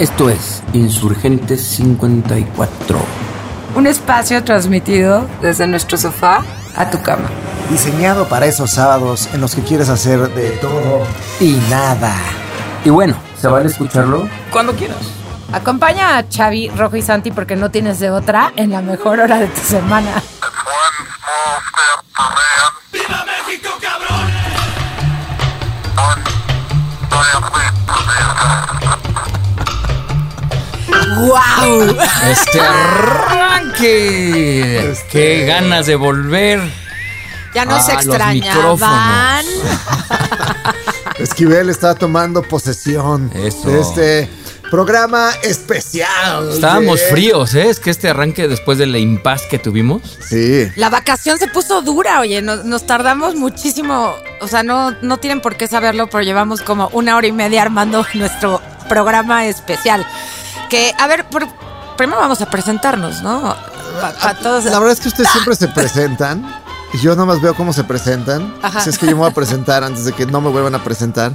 Esto es Insurgentes 54. Un espacio transmitido desde nuestro sofá a tu cama. Diseñado para esos sábados en los que quieres hacer de todo y nada. Y bueno, ¿se vale escucharlo? Cuando quieras. Acompaña a Xavi, Rojo y Santi porque no tienes de otra en la mejor hora de tu semana. ¡Wow! Este arranque. Qué ganas de volver. Ya no se Ah, extrañaban. Esquivel está tomando posesión Eso. de este programa especial. Estábamos de- fríos, ¿eh? Es que este arranque después de la impas que tuvimos. Sí. La vacación se puso dura, oye, nos, nos tardamos muchísimo, o sea, no, no tienen por qué saberlo, pero llevamos como una hora y media armando nuestro programa especial. Que, a ver, por- primero vamos a presentarnos, ¿no? Para todos. La verdad es que ustedes siempre se presentan. Y yo nada más veo cómo se presentan. Ajá. Si es que yo me voy a presentar antes de que no me vuelvan a presentar.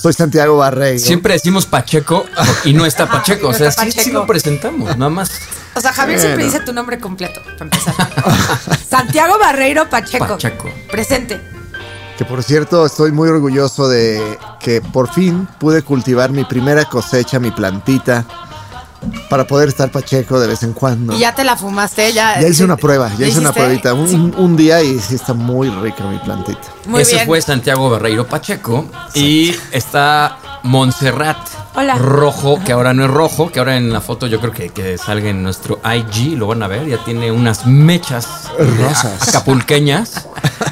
Soy Santiago Barreiro. Siempre decimos Pacheco y no está Pacheco. O no sea, sí, lo presentamos, nada más. O sea, Javier siempre dice tu nombre completo, para empezar. Santiago Barreiro Pacheco. Pacheco. Presente. Que por cierto, estoy muy orgulloso de que por fin pude cultivar mi primera cosecha, mi plantita, para poder estar pacheco de vez en cuando. Y ya te la fumaste, ya. Ya hice una prueba, ya hice una pruebita, un, Sí. un día y sí está muy rica mi plantita. Muy Ese bien. fue Santiago Barreiro Pacheco. Y está Montserrat Hola. Rojo, que ahora no es rojo, que ahora en la foto yo creo que, que salga en nuestro IG, lo van a ver, ya tiene unas mechas Rosas. acapulqueñas,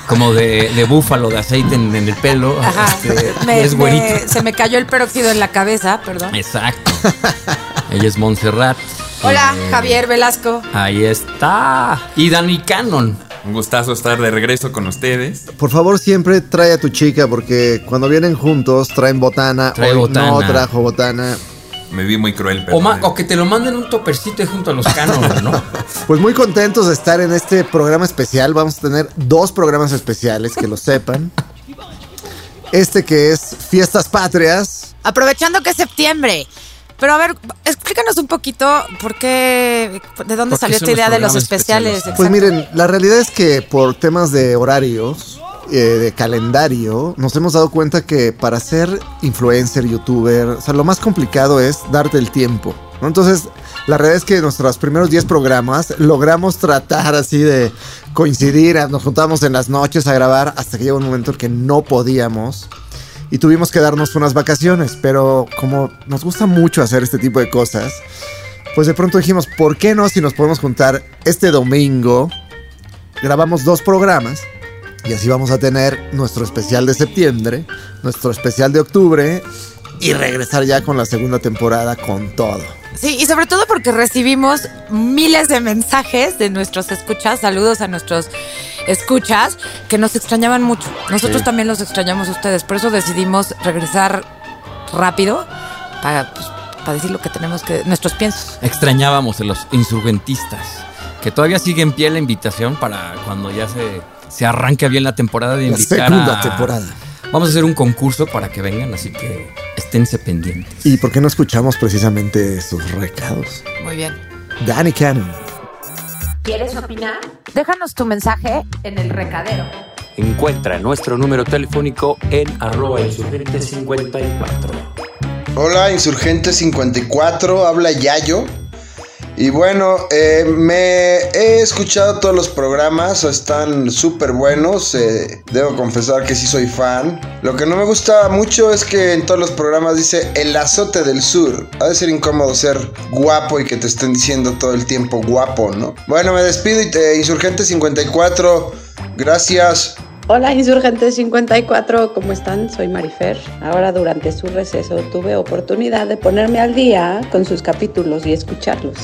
como de, de búfalo, de aceite en, en el pelo. Ajá. Este, Me- es me- güerito. se me cayó el peróxido en la cabeza, perdón. Exacto. Ella es Montserrat. Hola, Eh, Javier Velasco. Ahí está. Y Dani Cannon. Un gustazo estar de regreso con ustedes. Por favor, siempre trae a tu chica porque cuando vienen juntos traen botana. Trae Hoy botana. no trajo botana. Me vi muy cruel, O, ma- perdón. o que te lo manden un topercito junto a los Cannon, ¿no? Pues muy contentos de estar en este programa especial. Vamos a tener dos programas especiales, que lo sepan. Este que es Fiestas Patrias. Aprovechando que es septiembre. Pero a ver, explícanos un poquito por qué, de dónde ¿Por qué salió esta los idea de los especiales. especiales? Pues miren, la realidad es que por temas de horarios, eh, de calendario, nos hemos dado cuenta que para ser influencer, youtuber, o sea, lo más complicado es darte el tiempo. ¿no? Entonces, la realidad es que en nuestros primeros 10 programas logramos tratar así de coincidir, nos juntamos en las noches a grabar hasta que llegó un momento en que no podíamos. Y tuvimos que darnos unas vacaciones, pero como nos gusta mucho hacer este tipo de cosas, pues de pronto dijimos, ¿por qué no si nos podemos juntar este domingo? Grabamos dos programas y así vamos a tener nuestro especial de septiembre, nuestro especial de octubre y regresar ya con la segunda temporada con todo. Sí, y sobre todo porque recibimos miles de mensajes de nuestros escuchas, saludos a nuestros escuchas, que nos extrañaban mucho. Nosotros Sí. también los extrañamos a ustedes, por eso decidimos regresar rápido para, pues, para decir lo que tenemos que, nuestros piensos. Extrañábamos a los insurgentistas. Que todavía sigue en pie la invitación para cuando ya se, se arranque bien la temporada de La invitar segunda a- temporada. Vamos a hacer un concurso para que vengan, así que esténse pendientes. ¿Y por qué no escuchamos precisamente sus recados? Muy bien. Danny Cannon. ¿Quieres opinar? Déjanos tu mensaje en el recadero. Encuentra nuestro número telefónico en arroba insurgente 54. Hola, Insurgente 54, habla Yayo. Y bueno, eh, me he escuchado todos los programas, están súper buenos, eh, debo confesar que sí soy fan. Lo que no me gusta mucho es que en todos los programas dice el azote del sur. Ha de ser incómodo ser guapo y que te estén diciendo todo el tiempo guapo, ¿no? Bueno, me despido y te, Insurgente 54, gracias. Hola Insurgente 54, ¿cómo están? Soy Marifer. Ahora durante su receso tuve oportunidad de ponerme al día con sus capítulos y escucharlos.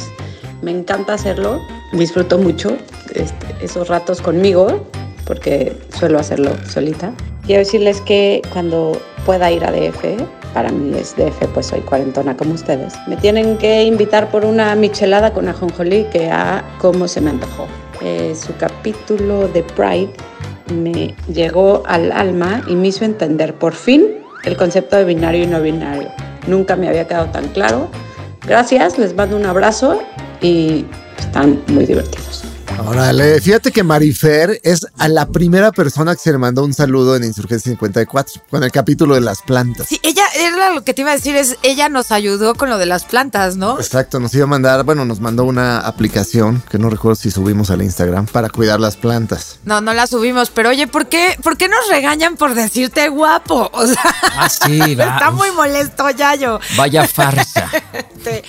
Me encanta hacerlo, disfruto mucho este, esos ratos conmigo porque suelo hacerlo solita. Quiero decirles que cuando pueda ir a DF, para mí es DF, pues soy cuarentona como ustedes, me tienen que invitar por una michelada con ajonjolí que a cómo se me antojó. Eh, su capítulo de Pride me llegó al alma y me hizo entender por fin el concepto de binario y no binario. Nunca me había quedado tan claro. Gracias, les mando un abrazo y están muy divertidos. Órale, fíjate que Marifer es a la primera persona que se le mandó un saludo en Insurgencia 54 con el capítulo de las plantas. Sí, ella, era lo que te iba a decir, es ella nos ayudó con lo de las plantas, ¿no? Exacto, nos iba a mandar, bueno, nos mandó una aplicación que no recuerdo si subimos al Instagram para cuidar las plantas. No, no la subimos, pero oye, ¿por qué, ¿por qué nos regañan por decirte guapo? O sea, Ah, sí, va. está muy molesto, Yayo. Vaya farsa. Te-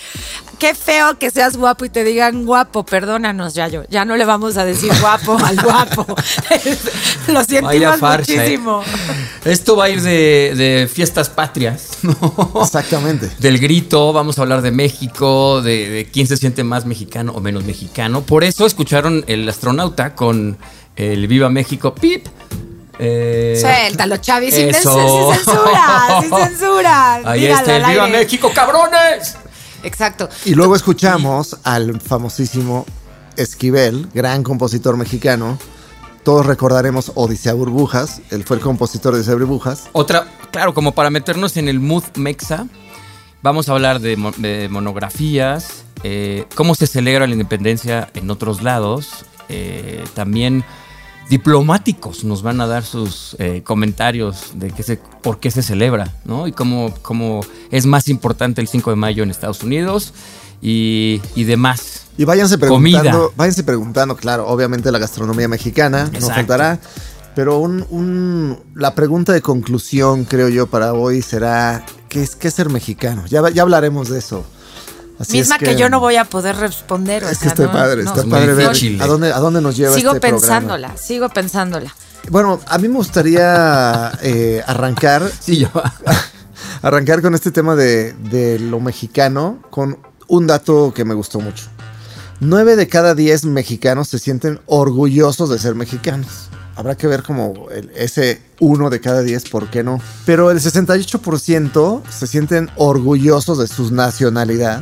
qué feo que seas guapo y te digan guapo, perdónanos, Yayo. Ya no le vamos a decir guapo al guapo. lo Vaya sentimos farsa. ¿eh? muchísimo. Esto va a ir de, de fiestas patrias, ¿no? Exactamente. Del grito, vamos a hablar de México, de, de quién se siente más mexicano o menos mexicano. Por eso escucharon el astronauta con el Viva México, pip. Eh, Suéltalo, Chavi, sin, censura, sin censura. Ahí Dígalo está el Viva aire. México, cabrones. Exacto. Y luego escuchamos al famosísimo Esquivel, gran compositor mexicano. Todos recordaremos Odisea Burbujas. Él fue el compositor de Odisea Burbujas. Otra, claro, como para meternos en el mood mexa, vamos a hablar de, mo- de monografías, eh, cómo se celebra la independencia en otros lados, eh, también diplomáticos nos van a dar sus eh, comentarios de qué se, por qué se celebra, ¿no? Y cómo, cómo es más importante el 5 de mayo en Estados Unidos y, y demás. Y váyanse Comida. preguntando, váyanse preguntando, claro, obviamente la gastronomía mexicana nos faltará. Pero un, un- la pregunta de conclusión, creo yo, para hoy será: ¿qué es, qué es ser mexicano? Ya, ya hablaremos de eso. Así Misma es que, yo no voy a poder responder. o Es que sea, está no- padre, no. está es muy padre ver a dónde, a dónde nos lleva Sigo este programa. pensándola, sigo pensándola. Bueno, a mí me gustaría eh, arrancar, Sí, yo. arrancar con este tema de, de lo mexicano con un dato que me gustó mucho. Nueve de cada diez mexicanos se sienten orgullosos de ser mexicanos. Habrá que ver como el- ese uno de cada diez, ¿por qué no? Pero el 68% se sienten orgullosos de su nacionalidad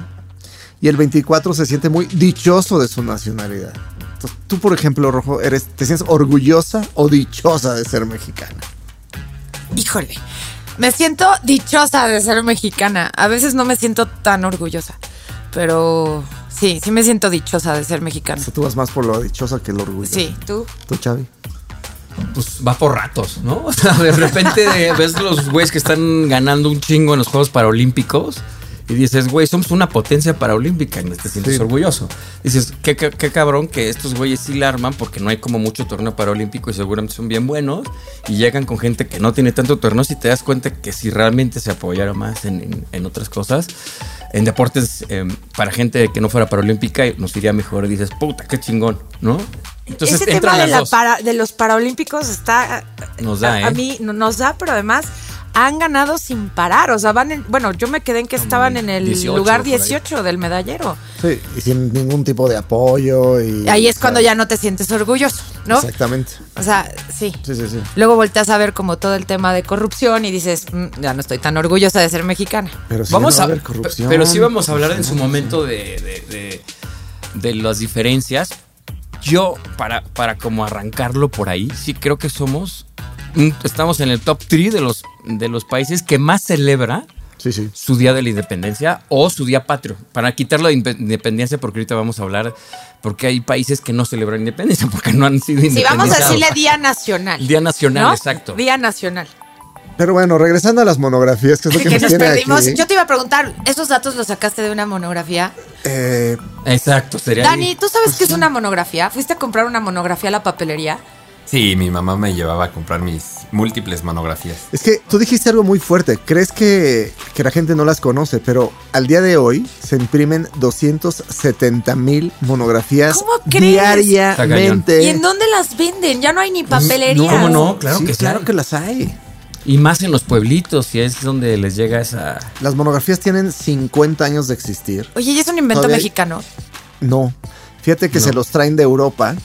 y el 24% se siente muy dichoso de su nacionalidad. Entonces, tú, por ejemplo, Rojo, eres, ¿te sientes orgullosa o dichosa de ser mexicana? Híjole, me siento dichosa de ser mexicana. A veces no me siento tan orgullosa, pero sí, sí me siento dichosa de ser O mexicana. sea, tú vas más por lo dichosa que lo orgullosa. Sí, tú. ¿Tú, Chavi? pues va por ratos, ¿no? O sea, de repente de- ves los güeyes que están ganando un chingo en los Juegos Paralímpicos y dices, güey, somos una potencia paralímpica y te sientes Sí. orgulloso. Dices, qué, qué- qué cabrón que estos güeyes sí la arman porque no hay como mucho torneo paralímpico y seguramente son bien buenos y llegan con gente que no tiene tanto torneo y te das cuenta que si realmente se apoyara más en, en- en otras cosas, en deportes eh, para gente que no fuera paralímpica nos iría mejor y dices, puta, qué chingón, ¿no? Entonces Ese tema de, la para- de los Paralímpicos está. Nos da, a, a ¿eh? mí no- nos da, pero además han ganado sin parar. O sea, van en. Bueno, yo me quedé en que estaban en el 18 lugar por ahí. 18 del medallero. Sí, y sin ningún tipo de apoyo. Y, Ahí es o sea, cuando ya no te sientes orgulloso, ¿no? Exactamente. O sea, sí. Sí, sí, sí. Luego volteas a ver como todo el tema de corrupción y dices, "Mm, ya no estoy tan orgullosa de ser mexicana. Pero sí vamos no va a, haber corrupción. pero sí vamos a hablar en su momento de, de- de- de las diferencias. Yo, para, para como arrancarlo por ahí, sí creo que somos, estamos en el top 3 de los, de los países que más celebra Sí, sí. su día de la independencia o su día patrio. Para quitarlo de inpe- independencia, porque ahorita vamos a hablar, porque hay países que no celebran independencia, porque no han sido Sí, independizados. vamos a decirle Día Nacional. Día Nacional, ¿no? exacto. Día Nacional. Pero bueno, regresando a las monografías, que es lo que, Que nos nos tiene perdimos. aquí. Yo te iba a preguntar, ¿esos datos los sacaste de una monografía? eh, Exacto, sería. Dani, ¿tú sabes qué es una monografía? ¿Fuiste a comprar una monografía a la papelería? Sí, mi mamá me llevaba a comprar mis múltiples monografías. es que tú dijiste algo muy fuerte. Crees que, que la gente no las conoce, pero al día de hoy se imprimen 270 mil monografías ¿Cómo crees? diariamente. ¿Y en dónde las venden? Ya no hay ni papelería. ¿Cómo no? Claro Sí, que sí claro que las hay. Y más en los pueblitos, y es donde les llega esa. Las monografías tienen 50 años de existir. Oye, ¿y es un invento Todavía hay- mexicano? No. Fíjate que se los traen de Europa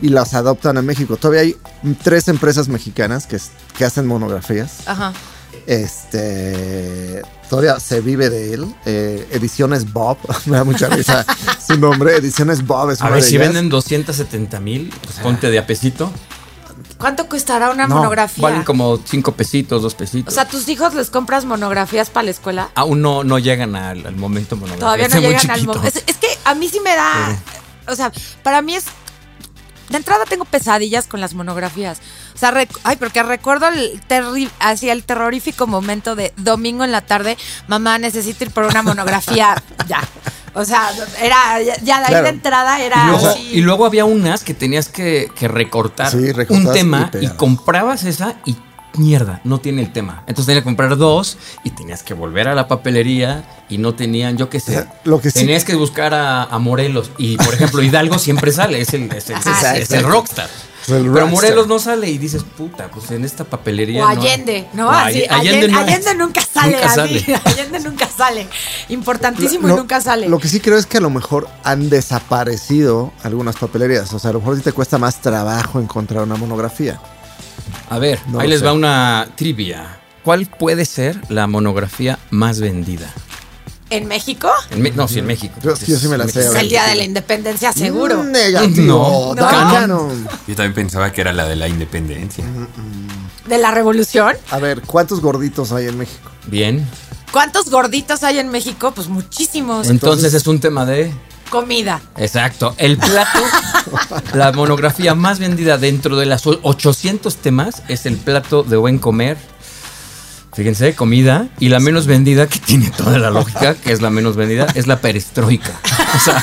y las adoptan a México. Todavía hay tres empresas mexicanas que, que hacen monografías. Ajá. Este. Todavía se vive de él. Eh, Ediciones Bob. Me da mucha risa su nombre. Ediciones Bob es A ver, de si ellas. venden 270 mil, pues ponte de apesito. ¿Cuánto costará una No, monografía? Valen como cinco pesitos, dos pesitos. O sea, ¿tus hijos les compras monografías para la escuela? Aún no, no llegan al, al momento monográfico. Todavía no Están muy llegan al chiquitos. momento. Es, es que a mí sí me da. O sea, para mí es. De entrada tengo pesadillas con las monografías. O sea, ay, porque recuerdo el terri hacia el terrorífico momento de domingo en la tarde, mamá necesito ir por una monografía ya. O sea, era ya, ya de ahí Claro. de entrada Y era luego, así. y luego había unas que tenías que, que recortar Sí, un tema y y, comprabas esa y mierda, no tiene el tema. Entonces tenías que comprar dos y tenías que volver a la papelería y no tenían, yo qué sé. O sea, lo que sí- tenías que buscar a, a Morelos y, por ejemplo, Hidalgo siempre sale, es el, es el, Ajá, es sí, el sí. rockstar. Pero rockstar. Morelos no sale y dices, puta, pues en esta papelería. O no- Allende, ¿no? O Así, All- Allende, no- Allende nunca sale. nunca sale. Allende nunca sale. Importantísimo Lo- y nunca sale. Lo que sí creo es que a lo mejor han desaparecido algunas papelerías. O sea, a lo mejor sí te cuesta más trabajo encontrar una monografía. A ver, No ahí les sé. va una trivia. ¿Cuál puede ser la monografía más vendida? ¿En México? En Me- no, sí, en México. Yo- yo sí me la sé, Es el día de la independencia, seguro. Mm, Negativo. No. No. Yo también pensaba que era la de la independencia. ¿De la revolución? A ver, ¿cuántos gorditos hay en México? Bien. ¿Cuántos gorditos hay en México? Pues muchísimos. Entonces es un tema de... Comida. Exacto. El plato, la monografía más vendida dentro de las o- 800 temas es el plato de buen comer. Fíjense, comida. Y la menos vendida, que tiene toda la lógica, que es la menos vendida, es la perestroika. O sea,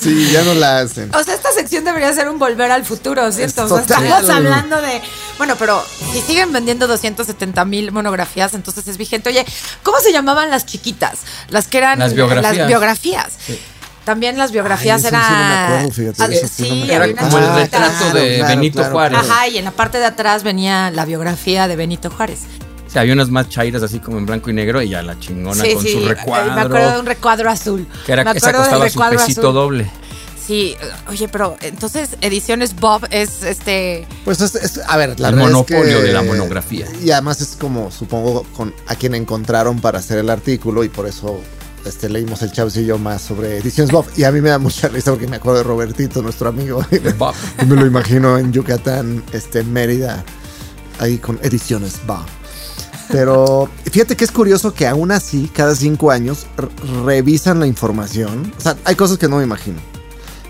Sí, ya no la hacen. O sea, sección debería ser un volver al futuro, ¿cierto? O sea, total. estamos hablando de. Bueno, pero si siguen vendiendo 270 mil monografías, entonces es vigente. Oye, ¿cómo se llamaban las chiquitas? Las que eran. Las biografías. las biografías. También las biografías Ay, sí no eran. acuerdo, fíjate, eso sí no sí, era como el chiquita. retrato de claro, Benito claro, Juárez. Ajá, y en la parte de atrás venía la biografía de Benito Juárez. Sea, había unas más chairas así como en blanco y negro y ya la chingona sí, con sí. su recuadro. Me acuerdo de un recuadro azul. que era, me esa acuerdo del costaba su pesito azul. doble. Sí, oye, pero entonces Ediciones Bob es este. Pues es, es- a ver, la El verdad es monopolio que- de la monografía. Y además es como, supongo, con a quien encontraron para hacer el artículo y por eso este, leímos el chaucillo más sobre Ediciones Bob. Y a mí me da mucha risa porque me acuerdo de Robertito, nuestro amigo. Bob. y me lo imagino en Yucatán, este, en Mérida, ahí con Ediciones Bob. Pero fíjate que es curioso que aún así, cada cinco años, revisan la información. O sea, hay cosas que no me imagino.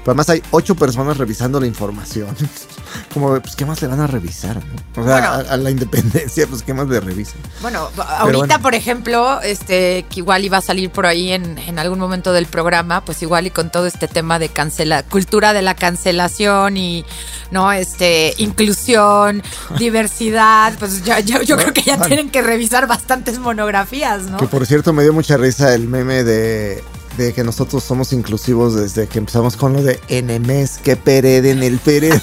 Pero además hay ocho personas revisando la información. Como, pues, ¿qué más le van a revisar? no? O sea, Bueno. a, a la independencia, pues, ¿qué más le revisan? Bueno, ahorita, bueno. por ejemplo, este, que igual iba a salir por ahí en, en algún momento del programa, pues igual y con todo este tema de cancela, cultura de la cancelación y no, este, inclusión, diversidad, pues ya- yo, yo creo que ya tienen que revisar bastantes monografías, ¿no? Que por cierto me dio mucha risa el meme de, de que nosotros somos inclusivos desde que empezamos con lo de enemes que pereden el Pérez.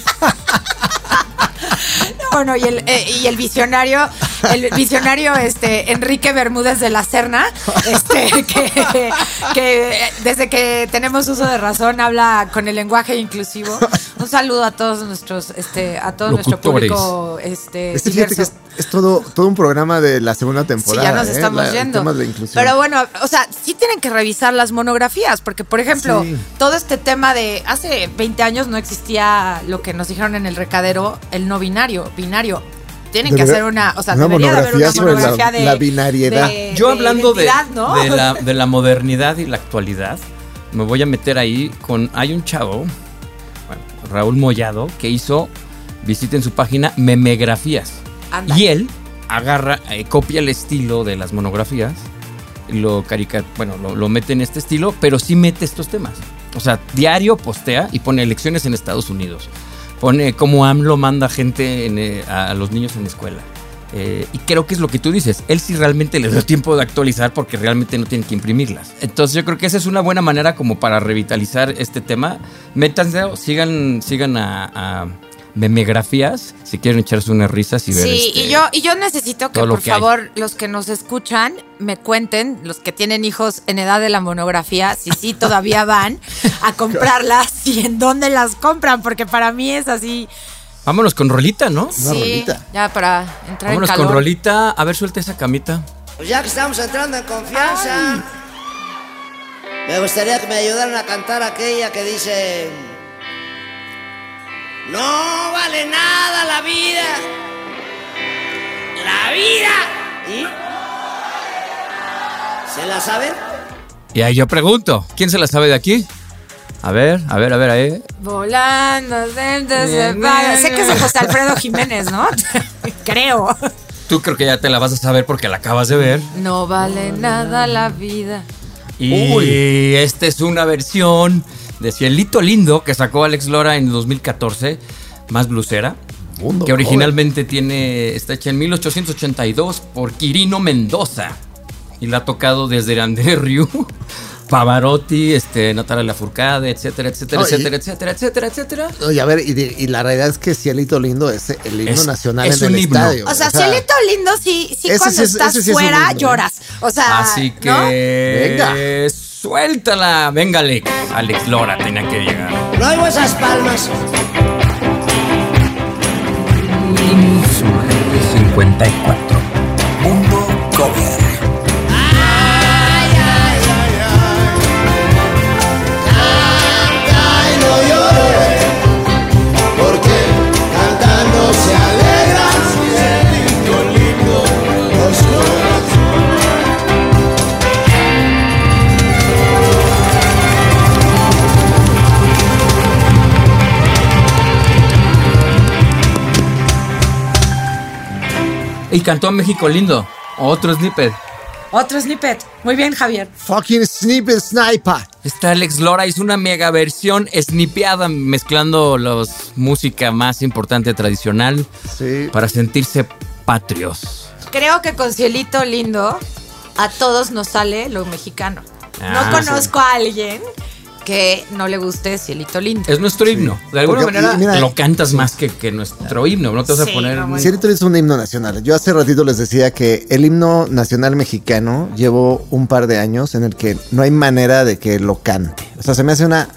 Bueno, y el, eh, y el visionario, el visionario este Enrique Bermúdez de la Serna, este, que, que desde que tenemos uso de razón habla con el lenguaje inclusivo. Un saludo a todos nuestros, este, a todo nuestro público este, Este fíjate que diverso. es, es todo, todo un programa de la segunda Sí, temporada. ya nos ¿eh? estamos La- el yendo. la. Pero bueno, o sea, sí tienen que revisar las monografías, porque por ejemplo, Sí. todo este tema de hace 20 años no existía lo que nos dijeron en el recadero, el no binario, binario. Tienen que hacer una, o sea, una debería de haber una monografía la- de la binariedad. de- Yo de hablando de, de la, de la modernidad y la actualidad, me voy a meter ahí con. Hay un chavo, bueno, Raúl Mollado, que hizo, visiten su página, memegrafías. Anda. Y él agarra, eh, copia el estilo de las monografías, lo carica, bueno, lo, lo mete en este estilo, pero sí mete estos temas. O sea, diario postea y pone elecciones en Estados Unidos. Pone cómo AMLO manda gente en, eh, a, los niños en la escuela. Eh, y creo que es lo que tú dices. Él sí realmente le da tiempo de actualizar porque realmente no tiene que imprimirlas. Entonces yo creo que esa es una buena manera como para revitalizar este tema. Métanse, sigan, sigan a memegrafías si quieren echarse unas risas y ver. Sí, este, y yo, y yo necesito que por que hay. favor los que nos escuchan me cuenten, los que tienen hijos en edad de la monografía, si sí todavía van a comprarlas y en dónde las compran, porque para mí es así. Vámonos con Rolita, ¿no? Una sí, rolita. ya para entrar Vámonos en con calor. Rolita. A ver, suelta esa camita. Pues ya que estamos entrando en confianza, me gustaría que me ayudaran a cantar aquella que dice... No vale nada la vida. La vida. ¿Y? ¿Se la saben? Y ahí yo pregunto, ¿quién se la sabe de aquí? A ver, a ver, a ver, ahí. Volando. Sé que es de José Alfredo Jiménez, ¿no? Creo. Tú creo que ya te la vas a saber porque la acabas de ver. No vale nada la vida. Y esta es una versión de Cielito Lindo que sacó Alex Lora en 2014, más blusera. Mundo que originalmente tiene, está hecha en 1882 por Quirino Mendoza. Y la ha tocado desde André Rieu, Pavarotti, este, Natalia Lafourcade, etcétera, etcétera, No, y- etcétera, etcétera, etcétera, etcétera. Oye, a ver, y, de- y la realidad es que Cielito Lindo es el himno Es- nacional es en un el himno. estadio. O sea, cielito lindo, sí, sí cuando sí estás sí fuera himno, lloras. O sea, Así que ¿no? Venga. Suéltala, venga Alex. Alex Lora tenía que llegar. No oigo esas palmas. Insurgente 54. Y cantó México Lindo. Otro snippet. Otro snippet. Muy bien, Javier. Fucking sniper sniper. Esta Alex Lora hizo una mega versión snipeada mezclando la música más importante tradicional Sí. para sentirse patrios. Creo que con cielito lindo a todos nos sale lo mexicano. Ah, no conozco a alguien que no le guste cielito lindo. Es nuestro himno. De alguna Porque, manera mira, lo cantas más que, que nuestro himno. No te vas Sí, a poner. no, bueno. Cielito es un himno nacional. Yo hace ratito les decía que el himno nacional mexicano llevo un par de años en el que no hay manera de que lo cante. O sea, se me hace una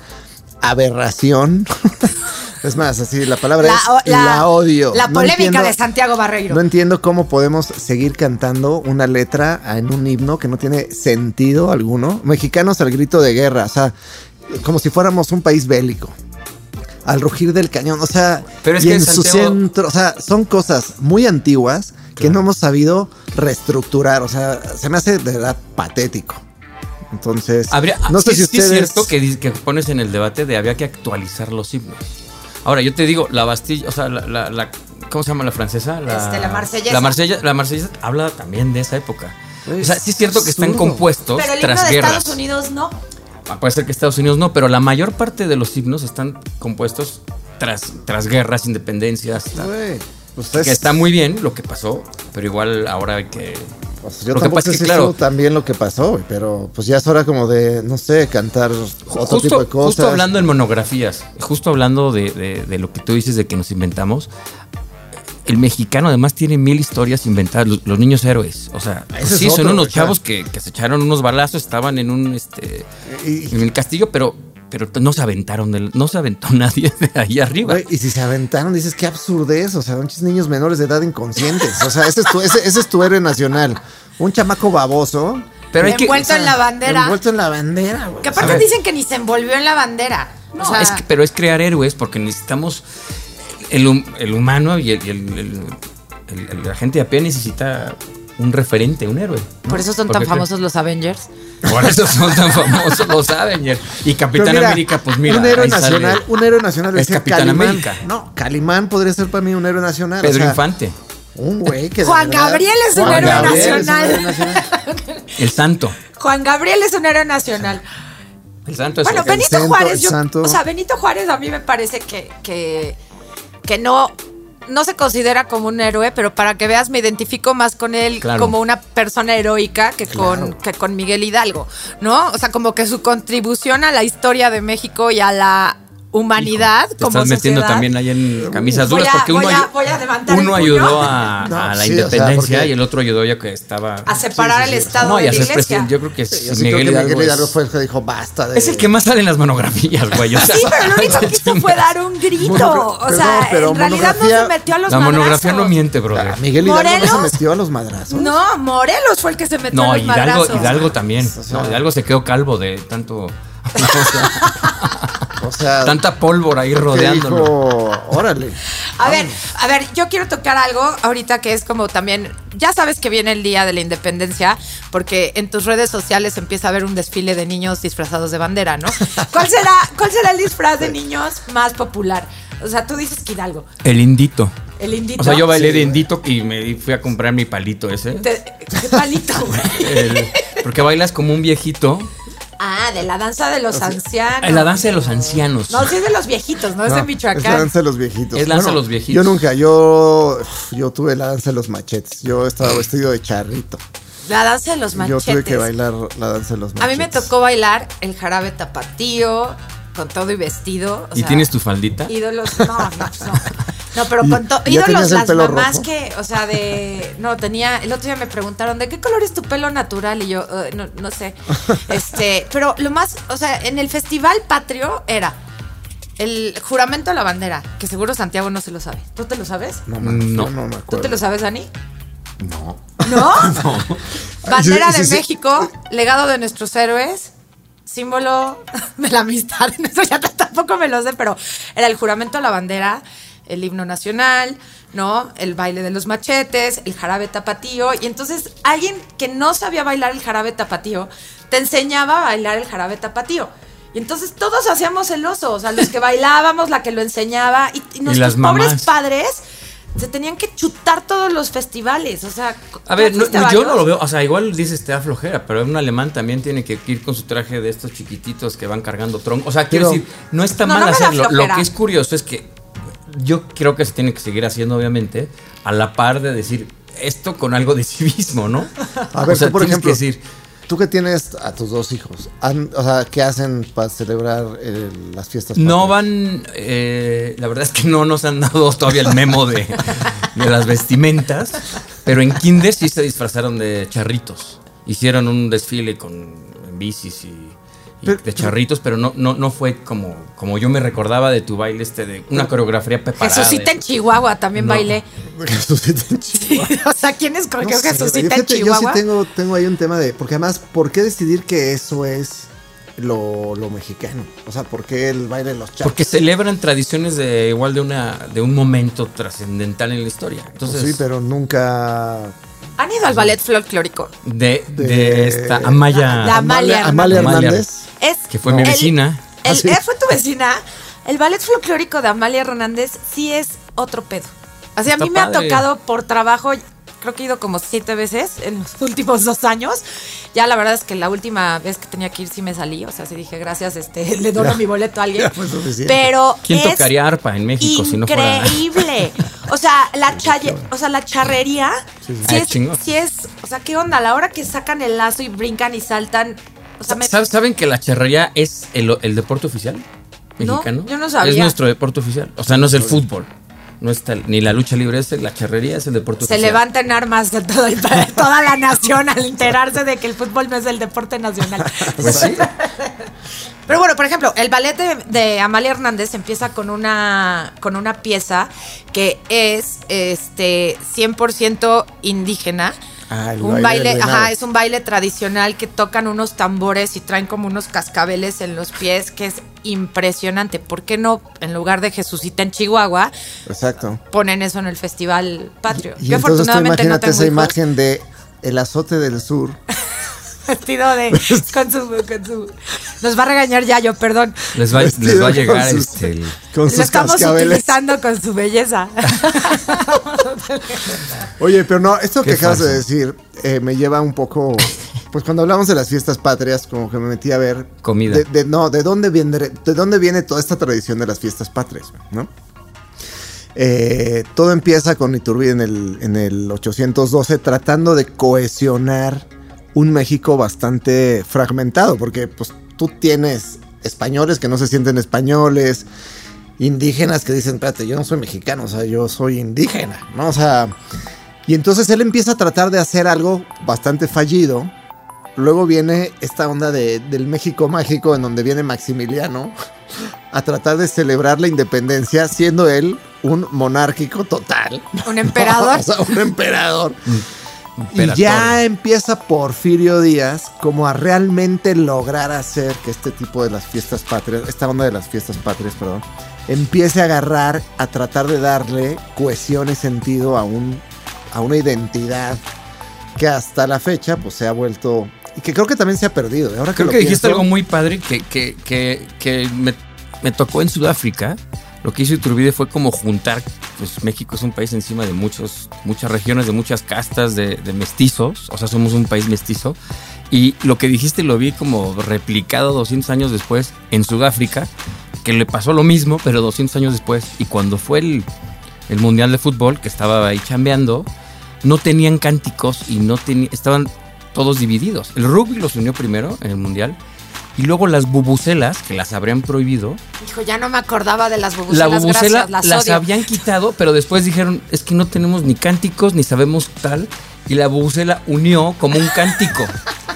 aberración. es más, así la palabra es la, odio. La No polémica entiendo- de Santiago Barreiro. No entiendo cómo podemos seguir cantando una letra en un himno que no tiene sentido alguno. Mexicanos al grito de guerra, o sea, como si fuéramos un país bélico. Al rugir del cañón, o sea, Pero es y que en su Santiago- centro, o sea, son cosas muy antiguas que no hemos sabido reestructurar, o sea, se me hace de verdad patético. Entonces, Habría, no sé sí- si sí es ustedes cierto que, que pones en el debate de había que actualizar los himnos. Ahora, yo te digo, la Bastilla, o sea, la, la- la- ¿cómo se llama la francesa? La, Este, la marsellesa. La marsella, la marsellesa habla también de esa época. O sea, sí es cierto que están absurdo. compuestos Pero el himno tras de guerras. Estados Unidos no. Ah, Puede ser que Estados Unidos no, pero la mayor parte de los himnos están compuestos tras, tras guerras, independencias. ta- Güey, pues es- Que está muy bien lo que pasó, pero igual ahora hay que. Pues yo Lo que tampoco pasa sé es que, claro- también lo que pasó, pero pues ya es hora como de, no sé, cantar otro Justo, tipo de cosas. justo hablando en monografías, justo hablando de, de- de lo que tú dices de que nos inventamos, el mexicano además tiene mil historias inventadas, los, los niños héroes. O sea, Ese es sí, son otro, unos o sea. chavos que, que se echaron unos balazos, estaban en un este Y- en el castillo, pero, pero no se aventaron del- no se aventó nadie de ahí arriba. Y si se aventaron, dices, qué absurdez. O sea, muchos niños menores de edad inconscientes. O sea, ese es tu, ese, ese es tu héroe nacional. Un chamaco baboso. Pero hay que. Envuelto en la bandera. Envuelto en la bandera, güey. Que aparte dicen que ni se envolvió en la bandera. No, o sea, es que- pero es crear héroes porque necesitamos el, hum- el humano y el, el- el- el- el- la gente de a pie necesita un referente, un héroe. ¿no? por eso son Porque tan famosos los Avengers. Por eso son tan famosos los Avengers. Y Capitán mira, América, pues mira. Un héroe sale nacional, un héroe nacional Es Capitán Calimán. América. No, Calimán podría ser para mí un héroe nacional. o Pedro sea, Infante, Un güey que. Juan verdad- Gabriel es un Juan héroe Gabriel es un nacional. héroe nacional. el santo. Juan Gabriel es un héroe nacional. El santo es Bueno, el- Benito santo, Juárez, el yo- santo. o sea, Benito Juárez a mí me parece que, que, que no, no se considera como un héroe, pero para que veas me identifico más con él Claro. como una persona heroica que con, que con Miguel Hidalgo, ¿no? O sea, como que su contribución a la historia de México y a la humanidad Te como estás metiendo también ahí en camisas Voy duras a- porque voy uno, a- a uno ayudó a, No, a la sí, o sea, independencia y el otro ayudó ya que estaba. A separar el Estado No, y de a la iglesia. presidente. Yo creo que Yo es sí creo Miguel que Hidalgo. Miguel Hidalgo es- fue el que dijo basta de. Es el que más sale en las monografías, güey. o sea, Sí, pero lo único que hizo fue dar un grito. Monogra- O sea, perdón, en realidad no se metió a los la monografía no miente, brother. Miguel Hidalgo no ¿Morelos? se metió a los madrazos. No, Morelos fue el que se metió No, en los Hidalgo, madrazos. Hidalgo también. No, Hidalgo se quedó calvo de tanto. O sea, Tanta pólvora ahí rodeándolo. dijo, órale. A ver, a ver, yo quiero tocar algo ahorita que es como también, ya sabes que viene el día de la independencia, porque en tus redes sociales empieza a haber un desfile de niños disfrazados de bandera, ¿no? ¿Cuál será, cuál será el disfraz de niños más popular? O sea, tú dices que Hidalgo, El indito. el indito. O sea, yo bailé de indito y me fui a comprar mi palito ese. ¿Qué palito, güey? El- porque bailas como un viejito. Ah, de la danza de los ancianos. En la danza de los ancianos. No, sí es de los viejitos, no, es de Es Michoacán. la danza de los viejitos. Es danza de los viejitos. Yo nunca, yo, yo tuve la danza de los machetes. Yo estaba vestido de charrito. La danza de los machetes. Yo tuve que bailar la danza de los A machetes. mí me tocó bailar el jarabe tapatío, con todo y vestido. o ¿Y sea, tienes tu faldita? Ídolos, no, no, no. No, pero ¿Y con todo. Ídolos, las mamás rojo? que, o sea, de. No, tenía. El otro día me preguntaron, ¿de qué color es tu pelo natural? Y yo, "Eh, no, no sé. Este, pero lo más, o sea, en el festival patrio era el juramento a la bandera, que seguro Santiago no se lo sabe. ¿Tú te lo sabes? No, No. yo no me ¿Tú acuerdo. te lo sabes, Dani? No. ¿No? Bandera Sí, sí, de sí. México, legado de nuestros héroes, símbolo de la amistad. Eso ya tampoco me lo sé, pero era el juramento a la bandera, el himno nacional, ¿no? El baile de los machetes, el jarabe tapatío. Y entonces alguien que no sabía bailar el jarabe tapatío te enseñaba a bailar el jarabe tapatío. Y entonces todos hacíamos el oso, o sea, los que bailábamos, la que lo enseñaba, y, y nuestros pobres mamás. padres se tenían que chutar todos los festivales, o sea... A ver, ¿tú no- fuiste a yo no lo veo. O sea, igual dices te da flojera, pero un alemán también tiene que ir con su traje de estos chiquititos que van cargando tronco. O sea, quiero Pero- decir, no está No, mal hacerlo. Lo que es curioso es que yo creo que se tiene que seguir haciendo, obviamente, a la par de decir esto con algo de civismo, ¿no? A ver, o sea, tú, por tienes ejemplo, que decir, tú que tienes a tus dos hijos, o sea, ¿qué hacen para celebrar eh, las fiestas? no van. eh, la verdad es que no nos han dado todavía el memo de, de las vestimentas, pero en Kinder sí se disfrazaron de charritos. Hicieron un desfile con bicis y Pero- de charritos, pero no, no, no fue como, como yo me recordaba de tu baile este de una coreografía preparada. Jesucita en Chihuahua también No. bailé. Jesucita en Chihuahua. o sea, ¿quién escogió No Jesucita en Chihuahua? Yo sí tengo, tengo ahí un tema de. Porque además, ¿por qué decidir que eso es lo, lo mexicano? O sea, ¿por qué el baile de los chavos? Porque celebran tradiciones de igual de una de un momento trascendental en la historia. Entonces, sí, pero nunca. ¿Han ido al ballet folclórico? de, de, de- esta Amaya, La Amalia Amalia Hernández. Hernández. Es que fue mi vecina. El, ¿Ah, sí? eh, fue tu vecina. El ballet folclórico de Amalia Hernández sí es otro pedo. Así a Está mí me ha tocado por trabajo, creo que he ido como siete veces en los últimos dos años. Ya la verdad es que la última vez que tenía que ir sí me salí. O sea, sí dije, gracias, este, le dono Ya. mi boleto a alguien. Ya fue suficiente. Pero ¿Quién es tocaría arpa en México si no fuera? Increíble. O sea, la o sea, la charrería sí, Ah, es, chingón. sí es, o sea, ¿qué onda? A la hora que sacan el lazo y brincan y saltan, o sea, me, ¿Sab- ¿Saben que la charrería es el, el deporte oficial No, mexicano? yo no sabía. Es nuestro deporte oficial. O sea, no es el fútbol. No está ni la lucha libre, es la charrería es el deporte se oficial. levantan armas de todo el- toda la nación al enterarse de que el fútbol no es el deporte nacional. Pues sí. Pero bueno, por ejemplo, el ballet de, de Amalia Hernández empieza con una, con una pieza que es este 100% indígena. Ah, el un baile ajá, es un baile tradicional que tocan unos tambores y traen como unos cascabeles en los pies, que es impresionante. ¿Por qué no, en lugar de Jesucita en Chihuahua, Exacto. ponen eso en el Festival Patrio? Y Yo entonces tú afortunadamente no imagínate tengo esa hijos. imagen de el azote del sur. vestido de con su, con su- nos va a regañar Yayo, perdón. Les va, les va a con llegar sus- este, el- Con Lo sus estamos cascabeles. utilizando con su belleza. Oye, pero no, esto que acabas de decir eh, me lleva un poco. Pues cuando hablamos de las fiestas patrias, como que me metí a ver. Comida. De, de- no, ¿de dónde, viene, ¿de dónde viene toda esta tradición de las fiestas patrias? ¿No? Eh, todo empieza con Iturbide en el, en el 812, tratando de cohesionar un México bastante fragmentado, porque pues tú tienes españoles que no se sienten españoles, indígenas que dicen, espérate, yo no soy mexicano, o sea, yo soy indígena, ¿no? O sea, y entonces él empieza a tratar de hacer algo bastante fallido. Luego viene esta onda de- del México mágico, en donde viene Maximiliano a tratar de celebrar la independencia, siendo él un monárquico total. Un emperador. o sea, un emperador. Y ya empieza Porfirio Díaz como a realmente lograr hacer que este tipo de las fiestas patrias, esta onda de las fiestas patrias, perdón, empiece a agarrar, a tratar de darle cohesión y sentido a un a una identidad que hasta la fecha pues se ha vuelto y que creo que también se ha perdido. Ahora que Creo lo que dijiste pienso, algo muy padre que, que, que, que me, me tocó en Sudáfrica. Lo que hizo Iturbide fue como juntar, pues México es un país encima de muchos, muchas regiones, de muchas castas, de, mestizos, o sea, somos un país mestizo. Y lo que dijiste lo vi como replicado 200 años después en Sudáfrica, que le pasó lo mismo, pero 200 años después. Y cuando fue el, el Mundial de Fútbol, que estaba ahí chambeando, no tenían cánticos y no tenían, estaban todos divididos. El rugby los unió primero en el Mundial y luego las bubucelas, que las habrían prohibido, Hijo, ya no me acordaba de las la bubucelas. bubucela gracias, las, habían quitado, pero después dijeron, es que no tenemos ni cánticos ni sabemos tal. Y la bubucela unió como un cántico.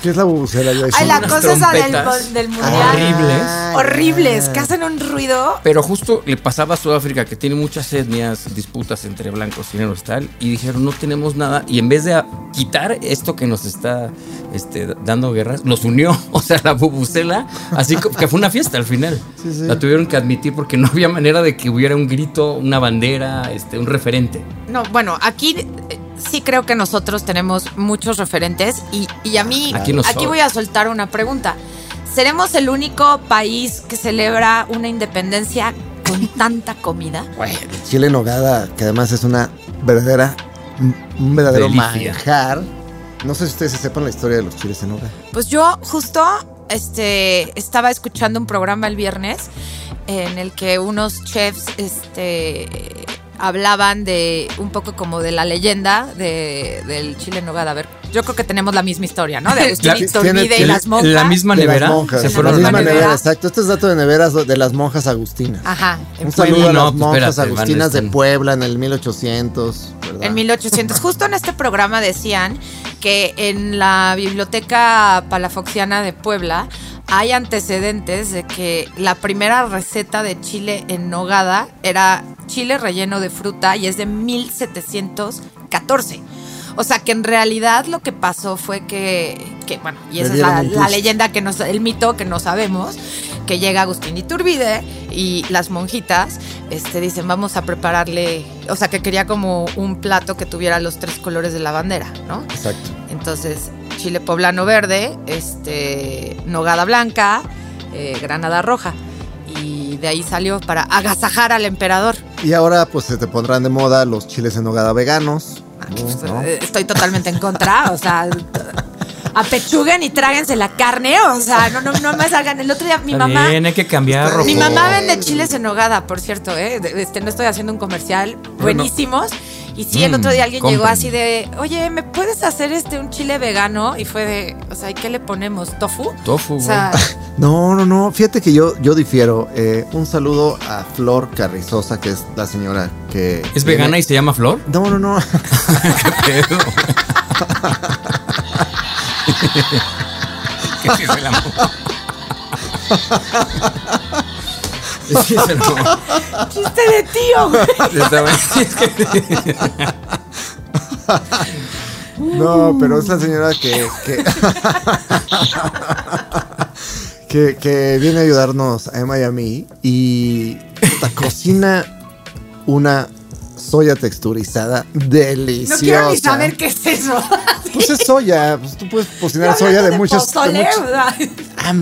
¿Qué es la bubucela? Ay, la cosa esa del, mundial. horribles. Horribles, que hacen un ruido. Pero justo le pasaba a Sudáfrica que tiene muchas etnias, disputas entre blancos y negros y tal, y dijeron no tenemos nada, y en vez de quitar esto que nos está este, dando guerras, los unió, o sea, la bubucela, así co- que fue una fiesta al final. Sí, sí. La tuvieron que admitir porque no había manera de que hubiera un grito, una bandera, este, un referente. No, bueno, aquí eh, sí creo que nosotros tenemos muchos referentes y, y a mí Aquí no aquí soy. voy a soltar una pregunta. ¿Seremos el único país que celebra una independencia con tanta comida? el chile en nogada, que además es una verdadera, un- un verdadero Delicia. manjar. No sé si ustedes sepan la historia de los chiles en nogada. Pues yo justo este, estaba escuchando un programa el viernes en el que unos chefs este, hablaban de un poco como de la leyenda de, del chile en nogada. A ver, yo creo que tenemos la misma historia, ¿no? De Agustín La- tiene- y las monjas. La misma nevera. monjas. se la fueron misma a nevera. nevera, exacto. Este es dato de neveras de las monjas agustinas. Ajá. Un saludo a No, las pues monjas espérate, agustinas de están- Puebla en el 1800. ¿verdad? En 1800. Justo en este programa decían que en la biblioteca palafoxiana de Puebla hay antecedentes de que la primera receta de chile en nogada era chile relleno de fruta y es de 1714. O sea que en realidad lo que pasó fue que, que, bueno, y esa es la, leyenda que nos, el mito que no sabemos, que llega Agustín Iturbide y las monjitas este, dicen, vamos a prepararle, o sea, que quería como un plato que tuviera los tres colores de la bandera, ¿no? Exacto. Entonces, chile poblano verde, este, nogada blanca, eh, granada roja. Y de ahí salió para agasajar al emperador. Y ahora pues se te pondrán de moda los chiles en nogada veganos. Pues, eh, Estoy totalmente en contra, o sea, apechuguen y tráguense la carne, o sea, no, no, no me salgan. El otro día mi mamá... Hay que cambiar, Mi mamá vende chiles en nogada, por cierto, ¿eh? Este, no estoy haciendo un comercial. Buenísimos. Y sí, el Mm, otro día alguien llegó así de, oye, ¿me puedes hacer este un chile vegano? Y fue de, o sea, ¿y qué le ponemos? ¿Tofu? Tofu, O sea, No, no, no. Fíjate que yo, yo difiero. Eh, un saludo a Flor Carrizosa, que es la señora que. ¿Es vegana y se llama Flor? No, no, no. ¿Qué pedo? ¿Qué Sí, se chiste de tío, güey. Está bueno. Es que- No, pero es la señora que. que que, que viene a ayudarnos a Emma y a mí y puta, cocina una soya texturizada No deliciosa. quiero ni saber qué es eso. Pues es soya, pues tú puedes cocinar soya de muchas. de muchas- ¿verdad?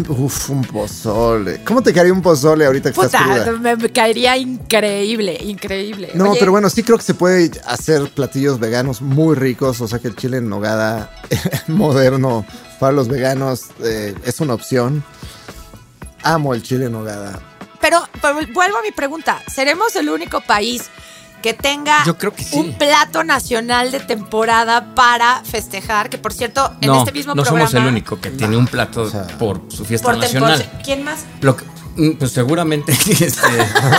Uf, un pozole. ¿Cómo te caería un pozole ahorita que estás Puta, cruda? me, me caería increíble, increíble. No, Oye, pero bueno, sí creo que se puede hacer platillos veganos muy ricos. O sea que el chile en nogada moderno para los veganos eh, es una opción. Amo el chile en nogada. Pero, pero vuelvo a mi pregunta. ¿Seremos el único país que tenga Yo creo que sí. un plato nacional de temporada para festejar? Que por cierto, en no, este mismo no programa. somos el único que tiene un plato O sea, por su fiesta por nacional. ¿Quién más? Lo que- mm, pues seguramente este,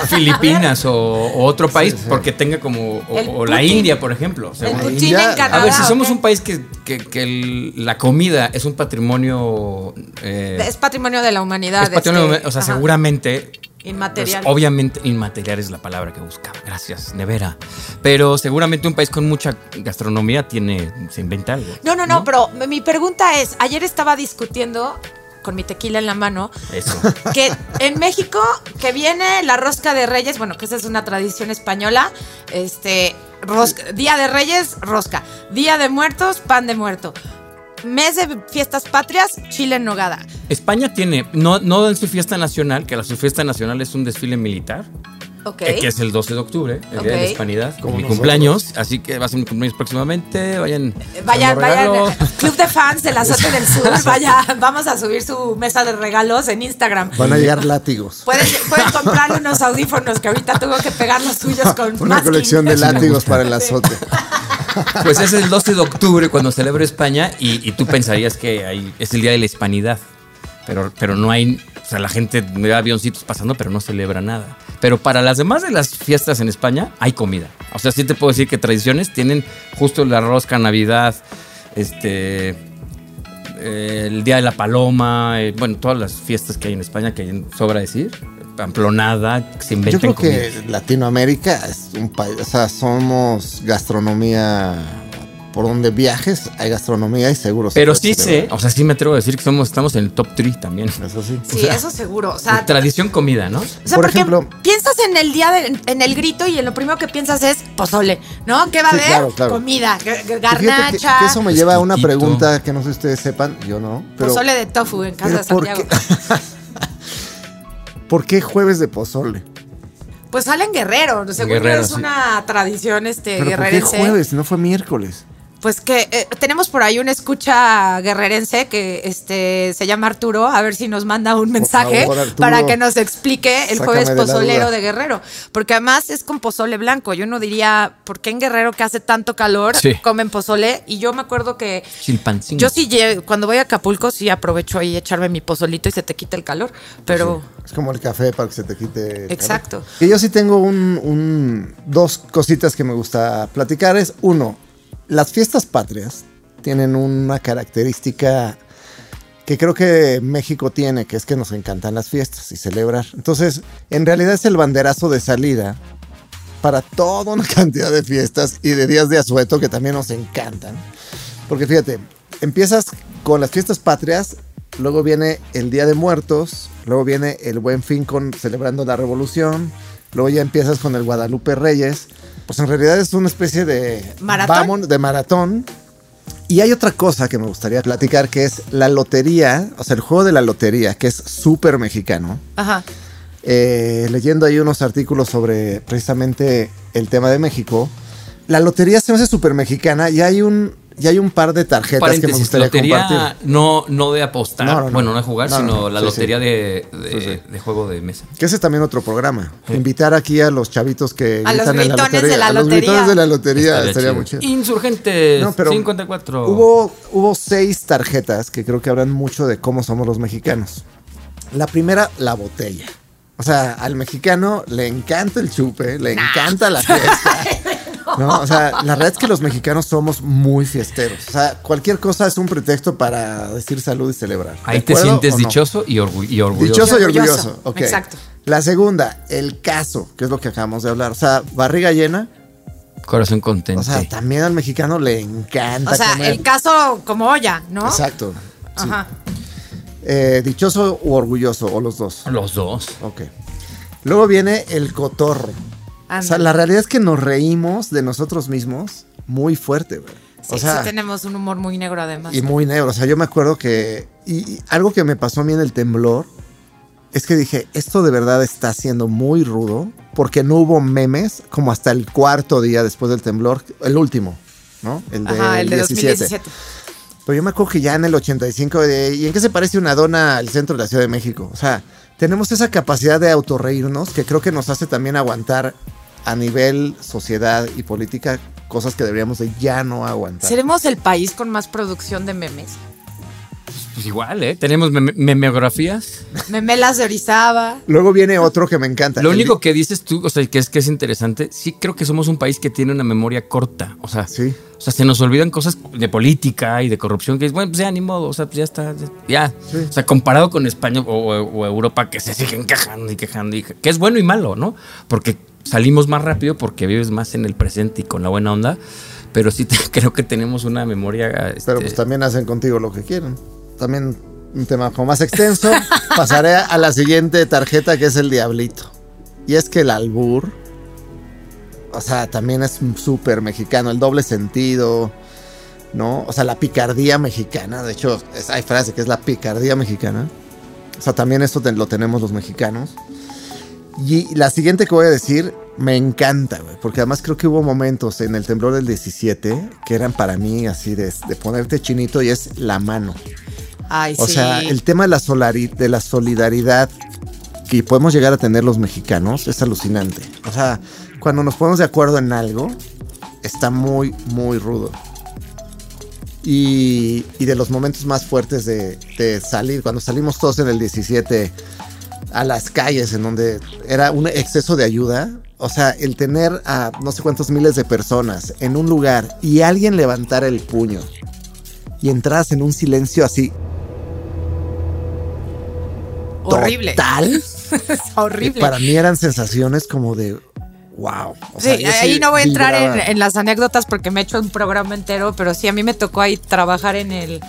Filipinas o, o otro país, porque tenga como. O, la. India, por ejemplo. El en Canadá. A ver, si ¿o somos un país que, que- que el- la comida es un patrimonio. eh, Es patrimonio de la humanidad. es patrimonio, este, o sea, ajá. seguramente Inmaterial. Obviamente, inmaterial es la palabra que buscaba. Gracias, Nevera. Pero seguramente un país con mucha gastronomía tiene, se inventa algo. No, no, no, pero mi pregunta es, ayer estaba discutiendo con mi tequila en la mano, Eso. que en México, que viene la rosca de reyes, bueno, que esa es una tradición española, este, rosca- día de reyes, rosca, día de muertos, pan de muerto, mes de fiestas patrias, chile en nogada. España tiene, no, no en su fiesta nacional, que la su fiesta nacional es un desfile militar, Ok. eh, que es el 12 de octubre, el Día de la. Hispanidad, Como mi nosotros. cumpleaños. Así que va a ser mi cumpleaños próximamente. Vayan. Vayan, dando regalos. vayan, Club de Fans del Azote del Sur, vaya, vamos a subir su mesa de regalos en Instagram. Van a llegar látigos. Pueden, pueden comprarle unos audífonos que ahorita tuvo que pegar los suyos con Una masking. colección de látigos para el azote. Pues es el 12 de octubre cuando celebra España y, y tú pensarías que ahí es el Día de la Hispanidad. Pero, pero no hay, o sea, la gente ve avioncitos pasando, pero no celebra nada. Pero para las demás de las fiestas en España hay comida. O sea, sí te puedo decir que tradiciones tienen justo la rosca, Navidad, este, eh, el Día de la Paloma, eh, bueno, todas las fiestas que hay en España que sobra decir. Pamplonada, que se Yo inventan creo que comida. Latinoamérica es un país, o sea, somos gastronomía por donde viajes, hay gastronomía y seguro. se Pero sí sé, o sea, sí me atrevo a decir que somos, estamos en el top 3 también. Eso sí. Sí, eso seguro. O sea, Tradición comida, ¿no? o sea, por porque ejemplo- piensas en el día de- en el grito y en lo primero que piensas es pozole, ¿no? ¿Qué va a Sí, haber? claro, claro. Comida, que- garnacha, que eso me lleva a una pregunta que no sé si ustedes sepan, yo no. Pero, pozole de tofu en casa de pero ¿por Santiago. ¿Por qué jueves de pozole? Pues sale en Guerrero, según yo Guerrero, es sí. una tradición este ¿Pero por qué guerrerense. jueves? No fue miércoles. Pues que eh, tenemos por ahí una escucha guerrerense que este se llama Arturo, a ver si nos manda un mensaje favor, Arturo. para que nos explique el jueves pozolero de Guerrero, porque además es con pozole blanco. Yo no diría, ¿por qué en Guerrero que hace tanto calor Sí. comen pozole? Y yo me acuerdo que Chilpancingo. yo sí cuando voy a Acapulco sí aprovecho ahí echarme mi pozolito y se te quita el calor, pero Es como el café para que se te quite. el calor. Exacto. Y yo sí tengo un, un- dos cositas que me gusta platicar. Es uno, las fiestas patrias tienen una característica que creo que México tiene, que es que nos encantan las fiestas y celebrar. Entonces, en realidad es el banderazo de salida para toda una cantidad de fiestas y de días de asueto que también nos encantan. Porque fíjate, empiezas con las fiestas patrias, luego viene el Día de Muertos, luego viene el Buen Fin con celebrando la Revolución, luego ya empiezas con el Guadalupe Reyes. Pues en realidad es una especie de ¿Maratón? vamos- de maratón. Y hay otra cosa que me gustaría platicar que es la lotería, o sea, el juego de la lotería, que es súper mexicano. ajá. Eh, leyendo ahí unos artículos sobre precisamente el tema de México. La lotería se me hace súper mexicana y hay un, y hay un par de tarjetas que me gustaría lotería compartir. no, no de apostar, No, no, no. bueno, no de jugar, No, no, sino no. la Sí, lotería sí. De, de, Sí, sí. de juego de mesa. Que ese es también otro programa. Invitar aquí a los chavitos que A los en la lotería. de la a los lotería. gritones de la lotería Estaría estaría, muy chido. Insurgentes No, pero 54. Hubo, hubo seis tarjetas que creo que hablan mucho de cómo somos los mexicanos. La primera, la botella. O sea, al mexicano le encanta el chupe, le encanta la fiesta. ¿no? O sea, la verdad es que los mexicanos somos muy fiesteros. O sea, cualquier cosa es un pretexto para decir salud y celebrar. ¿De Ahí te sientes o no? dichoso y, orgu- y orgulloso. Dichoso y Orgulloso. orgulloso. ok. Exacto. La segunda, el caso, que es lo que acabamos de hablar. O sea, barriga llena. Corazón contento. O sea, también al mexicano le encanta O sea, comer. el caso como olla, ¿no? Exacto. sí. Ajá. Eh, dichoso u orgulloso, o los dos. Los dos. Ok. Luego viene el cotorro. O sea, la realidad es que nos reímos de nosotros mismos muy fuerte, güey. Sí, o sea, sí tenemos un humor muy negro además. y muy negro. O sea, yo me acuerdo que. Y, y algo que me pasó a mí en el temblor es que dije, esto de verdad está siendo muy rudo porque no hubo memes como hasta el cuarto día después del temblor, el último, ¿no? El de, Ajá, el de 17. 2017. Pero yo me acuerdo que ya en el 85, de, ¿y en qué se parece una dona al centro de la Ciudad de México? O sea, tenemos esa capacidad de autorreírnos que creo que nos hace también aguantar a nivel sociedad y política cosas que deberíamos de ya no aguantar. ¿Seremos el país con más producción de memes? Pues igual, ¿eh? Tenemos meme- memeografías. Memelas de Orizaba. Luego viene otro que me encanta. Lo El único que dices tú, o sea, que es que es interesante, sí creo que somos un país que tiene una memoria corta. O sea, Sí. o sea se nos olvidan cosas de política y de corrupción que es, bueno, pues ya ni modo, o sea, pues ya está, ya. O sea, comparado con España o, o Europa que se siguen quejando y quejando, y, que es bueno y malo, ¿no? Porque salimos más rápido porque vives más en el presente y con la buena onda. Pero sí te- creo que tenemos una memoria. este, Pero pues también hacen contigo lo que quieren. También un tema como más extenso. Pasaré a la siguiente tarjeta que es el diablito. Y es que el albur, o sea, también es súper mexicano, el doble sentido, ¿no? O sea, la picardía mexicana, de hecho, es- hay frase que es la picardía mexicana. O sea, también esto te- lo tenemos los mexicanos. Y la siguiente que voy a decir me encanta, güey, porque además creo que hubo momentos en el temblor del 17 que eran para mí así de, de ponerte chinito y es la mano. Ay, O sí. sea, el tema de la, de la solidaridad que podemos llegar a tener los mexicanos es alucinante. O sea, cuando nos ponemos de acuerdo en algo, está muy, muy rudo. Y, y de los momentos más fuertes de, de salir, cuando salimos todos en el 17 a las calles en donde era un exceso de ayuda, o sea, el tener a no sé cuántos miles de personas en un lugar y alguien levantar el puño y entras en un silencio así horrible. total, horrible. para mí eran sensaciones como de wow. O sea, Sí, ahí no voy a entrar en, en las anécdotas porque me he hecho un programa entero, pero sí, a mí me tocó ahí trabajar en el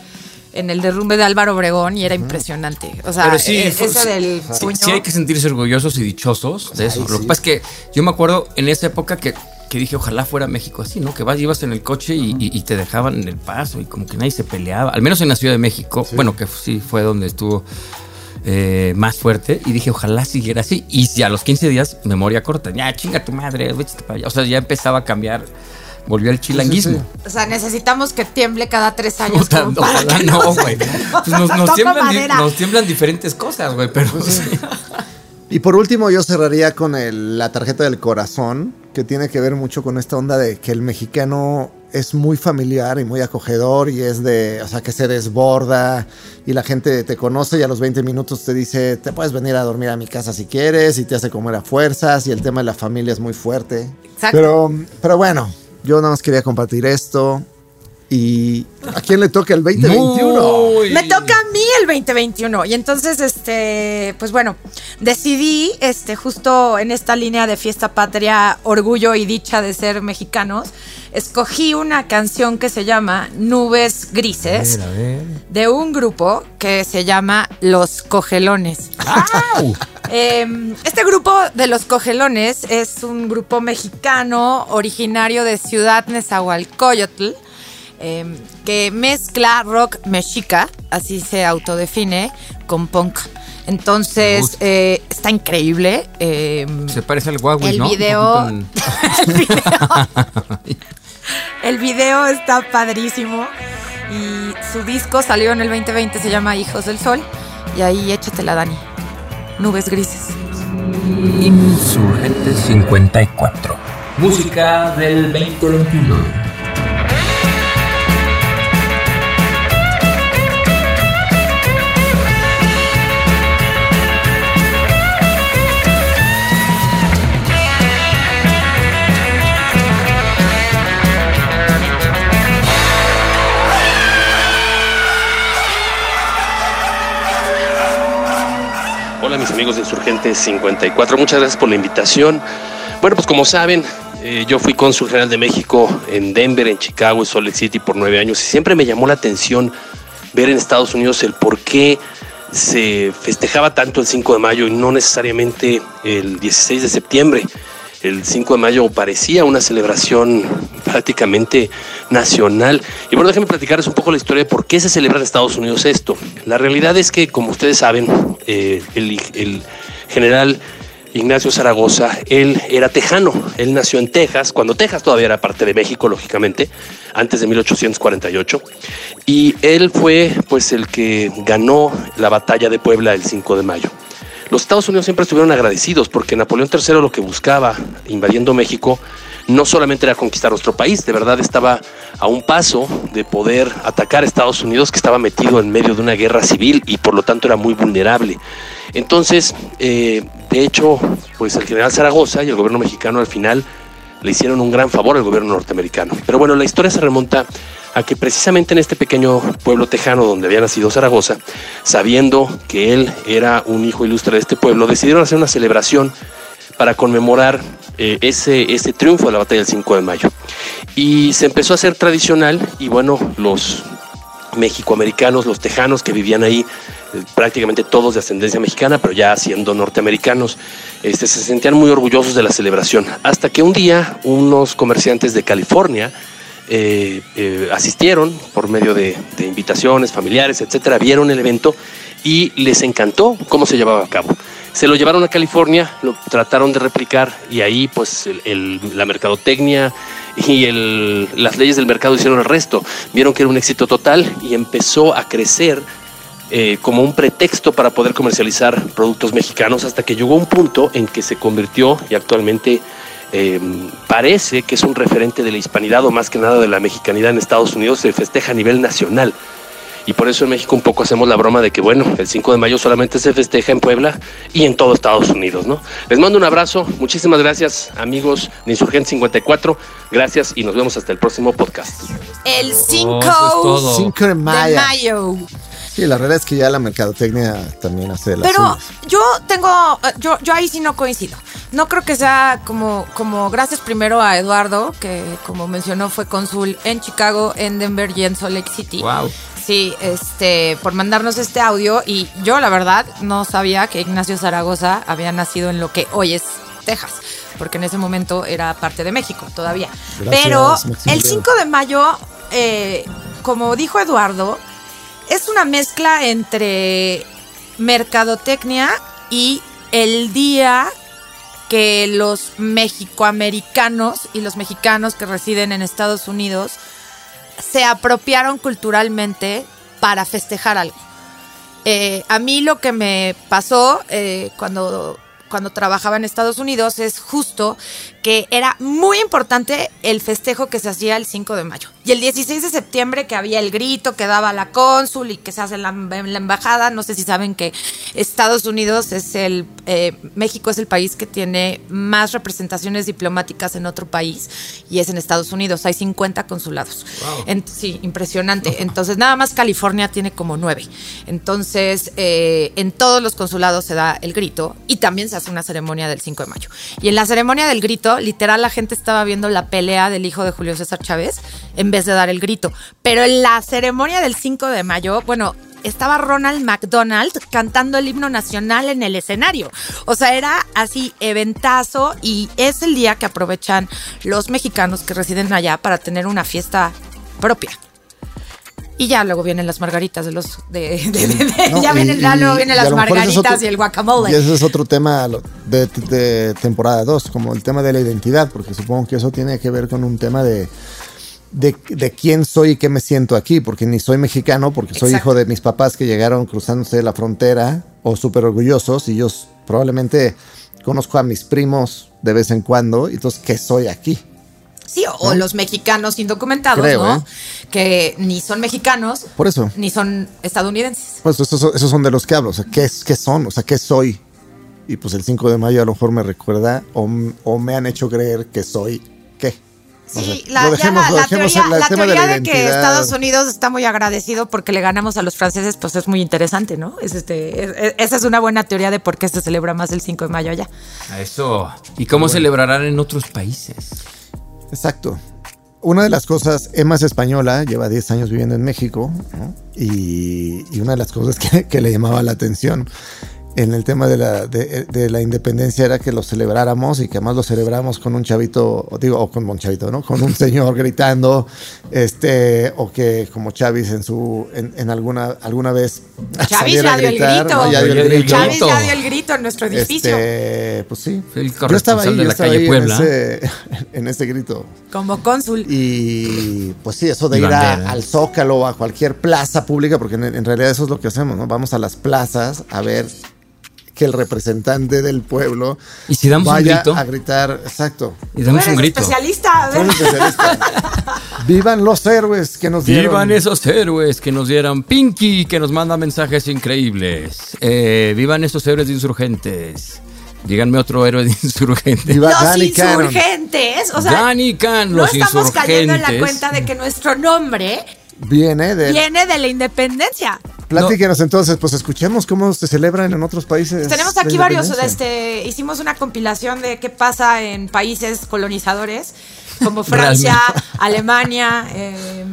en el derrumbe de Álvaro Obregón y era impresionante. O sea, Pero sí, e- fue- ese del sí, puño. sí hay que sentirse orgullosos y dichosos de eso. Ay, Lo sí. que pasa es que yo me acuerdo en esa época que, que dije, ojalá fuera México así, ¿no? Que vas, ibas en el coche y, y- y te dejaban en el paso y como que nadie se peleaba. Al menos en la Ciudad de México, bueno, que sí fue donde estuvo eh, más fuerte. Y dije, ojalá siguiera así. Y si a los 15 días, memoria corta, ya chinga tu madre, vete para allá. O sea, ya empezaba a cambiar, volvió al chilanguismo. O sea, necesitamos que tiemble cada tres años. Puta, como para ojalá que no, nos- güey. Pues nos, nos Toco tiemblan, nos tiemblan diferentes cosas, güey, pero sí. Y por último, yo cerraría con el- la tarjeta del corazón, que tiene que ver mucho con esta onda de que el mexicano es muy familiar y muy acogedor y es de, o sea, que se desborda y la gente te conoce y a los 20 minutos te dice, te puedes venir a dormir a mi casa si quieres y te hace comer a fuerzas y el tema de la familia es muy fuerte. Exacto. Pero, pero bueno, yo nada más quería compartir esto. Y ¿a quién le toca el 2021? Muy- Me toca a mí el 2021 y entonces, este, pues bueno, decidí, este, justo en esta línea de fiesta patria, orgullo y dicha de ser mexicanos, escogí una canción que se llama Nubes Grises de un grupo que se llama Los Cogelones. Eh, este grupo de los cogelones es un grupo mexicano originario de Ciudad Nezahualcóyotl eh, que mezcla rock mexica, así se autodefine, con punk. Entonces eh, está increíble. eh, Se parece al Huawei, El ¿no? Video- el, video, el video está padrísimo y su disco salió en el 2020, se llama Hijos del Sol. Y ahí échatela, Dani. Nubes grises. Insurgente 54. Música del 2021. Hola mis amigos de Insurgentes 54, muchas gracias por la invitación. Bueno, pues como saben, eh, yo fui cónsul general de México en Denver, en Chicago y Salt Lake City por nueve años y siempre me llamó la atención ver en Estados Unidos el por qué se festejaba tanto el 5 de mayo y no necesariamente el 16 de septiembre. El 5 de mayo parecía una celebración prácticamente nacional. Y bueno, déjenme platicarles un poco la historia de por qué se celebra en Estados Unidos esto. La realidad es que, como ustedes saben, eh, el, el general Ignacio Zaragoza, él era tejano, él nació en Texas, cuando Texas todavía era parte de México, lógicamente, antes de 1848, y él fue pues el que ganó la batalla de Puebla el 5 de mayo. Los Estados Unidos siempre estuvieron agradecidos porque Napoleón III lo que buscaba invadiendo México no solamente era conquistar nuestro país, de verdad estaba a un paso de poder atacar a Estados Unidos que estaba metido en medio de una guerra civil y por lo tanto era muy vulnerable. Entonces, eh, de hecho, pues el general Zaragoza y el gobierno mexicano al final le hicieron un gran favor al gobierno norteamericano. Pero bueno, la historia se remonta a que precisamente en este pequeño pueblo tejano donde había nacido Zaragoza, sabiendo que él era un hijo ilustre de este pueblo, decidieron hacer una celebración para conmemorar eh, ese, ese triunfo de la batalla del 5 de mayo. Y se empezó a hacer tradicional y bueno, los mexicoamericanos, los tejanos que vivían ahí, eh, prácticamente todos de ascendencia mexicana, pero ya siendo norteamericanos, este, se sentían muy orgullosos de la celebración. Hasta que un día unos comerciantes de California eh, eh, asistieron por medio de, invitaciones familiares, etcétera, vieron el evento y les encantó cómo se llevaba a cabo. Se lo llevaron a California, lo trataron de replicar y ahí pues la mercadotecnia y el- las leyes del mercado hicieron el resto. Vieron que era un éxito total y empezó a crecer eh, como un pretexto para poder comercializar productos mexicanos hasta que llegó un punto en que se convirtió y actualmente eh, parece que es un referente de la hispanidad o más que nada de la mexicanidad en Estados Unidos, se festeja a nivel nacional. Y por eso en México un poco hacemos la broma de que, bueno, el 5 de mayo solamente se festeja en Puebla y en todo Estados Unidos, ¿no? Les mando un abrazo, muchísimas gracias, amigos de Insurgente 54. Gracias y nos vemos hasta el próximo podcast. El 5 todo. 5 de de mayo. mayo. Sí, la realidad es que ya la mercadotecnia también hace de las Pero suyas. yo tengo, eh, yo, yo ahí sí no coincido. No creo que sea como, como gracias primero a Eduardo, que como mencionó fue cónsul en Chicago, en Denver y en Salt Lake City. Wow. Sí, este, por mandarnos este audio y yo la verdad no sabía que Ignacio Zaragoza había nacido en lo que hoy es Texas, porque en ese momento era parte de México todavía. Gracias, Pero Maximiliano. el 5 de mayo, eh, como dijo Eduardo, es una mezcla entre mercadotecnia y el día que los mexicoamericanos y los mexicanos que residen en Estados Unidos se apropiaron culturalmente para festejar algo. Eh, a mí lo que me pasó eh, cuando, cuando trabajaba en Estados Unidos es justo que era muy importante el festejo que se hacía el 5 de mayo. Y el 16 de septiembre que había el grito que daba la cónsul y que se hace en la, en la embajada. No sé si saben que Estados Unidos es el, eh, México es el país que tiene más representaciones diplomáticas en otro país y es en Estados Unidos. Hay 50 consulados. En- sí, impresionante. Entonces, nada más California tiene como nueve. Entonces, eh, en todos los consulados se da el grito y también se hace una ceremonia del 5 de mayo. Y en la ceremonia del grito, literal, la gente estaba viendo la pelea del hijo de Julio César Chávez en vez de dar el grito. Pero en la ceremonia del 5 de mayo, bueno, estaba Ronald McDonald cantando el himno nacional en el escenario. O sea, era así, eventazo, y es el día que aprovechan los mexicanos que residen allá para tener una fiesta propia. Y ya luego vienen las margaritas de los. De, de- de- de- No, ya y- vienen, ya y- luego vienen las margaritas otro- y el guacamole. Y ese es otro tema de, temporada 2, como el tema de la identidad, porque supongo que eso tiene que ver con un tema de, de, de quién soy y qué me siento aquí, porque ni soy mexicano, porque soy Exacto. hijo de mis papás que llegaron cruzándose la frontera o súper orgullosos y yo probablemente conozco a mis primos de vez en cuando, entonces, ¿qué soy aquí? Sí, o, los mexicanos indocumentados, Creo, ¿no? ¿eh? Que ni son mexicanos Por eso. ni son estadounidenses. Pues esos, esos son de los que hablo, o sea, ¿qué, es- qué son? O sea, ¿qué soy? Y pues el 5 de mayo a lo mejor me recuerda o, o me han hecho creer que soy qué. Sí, la, teoría, de de, que. Estados Unidos está muy agradecido porque le ganamos a los franceses, pues es muy interesante, ¿no? Es este, es- es- esa es una buena teoría de por qué se celebra más el 5 de mayo allá. A Eso. ¿Y cómo celebrarán en otros países? Exacto. Una de las cosas, Emma es española, lleva 10 años viviendo en México, y una de las cosas que, que le llamaba la atención en el tema de la, de, de la independencia era que lo celebráramos y que además lo celebramos con un chavito, digo, o con un chavito, ¿no? Con un señor gritando, este, o que como Chavis en su, en, en alguna, alguna vez Chavis saliera ya dio el grito. ¿no? Ya dio el Ya dio el grito. Chávez ya dio el grito en nuestro edificio. Este, pues sí. El Yo estaba ahí, de yo la estaba calle ahí Puebla. En ese, en ese grito. Como cónsul. Y pues sí, eso de ir a- al Zócalo o a cualquier plaza pública, porque en, en realidad eso es lo que hacemos, ¿no? Vamos a las plazas a ver que el representante del pueblo Y si damos un vaya grito. a gritar, exacto. Y damos un grito. especialista. a ver. Soy especialista. Vivan los héroes que nos dieron. Vivan esos héroes que nos dieron Pinky, que nos manda mensajes increíbles. Eh, vivan esos héroes de insurgentes. Díganme otro héroe de insurgentes. Viva Los Danny Cannon. insurgentes. O sea, Danny Can, no los estamos cayendo en la cuenta de que nuestro nombre Viene de. viene de la independencia. Platíquenos entonces, pues escuchemos cómo se celebran en otros países. Tenemos la aquí varios, este, hicimos una compilación de qué pasa en países colonizadores como Francia, Alemania, eh,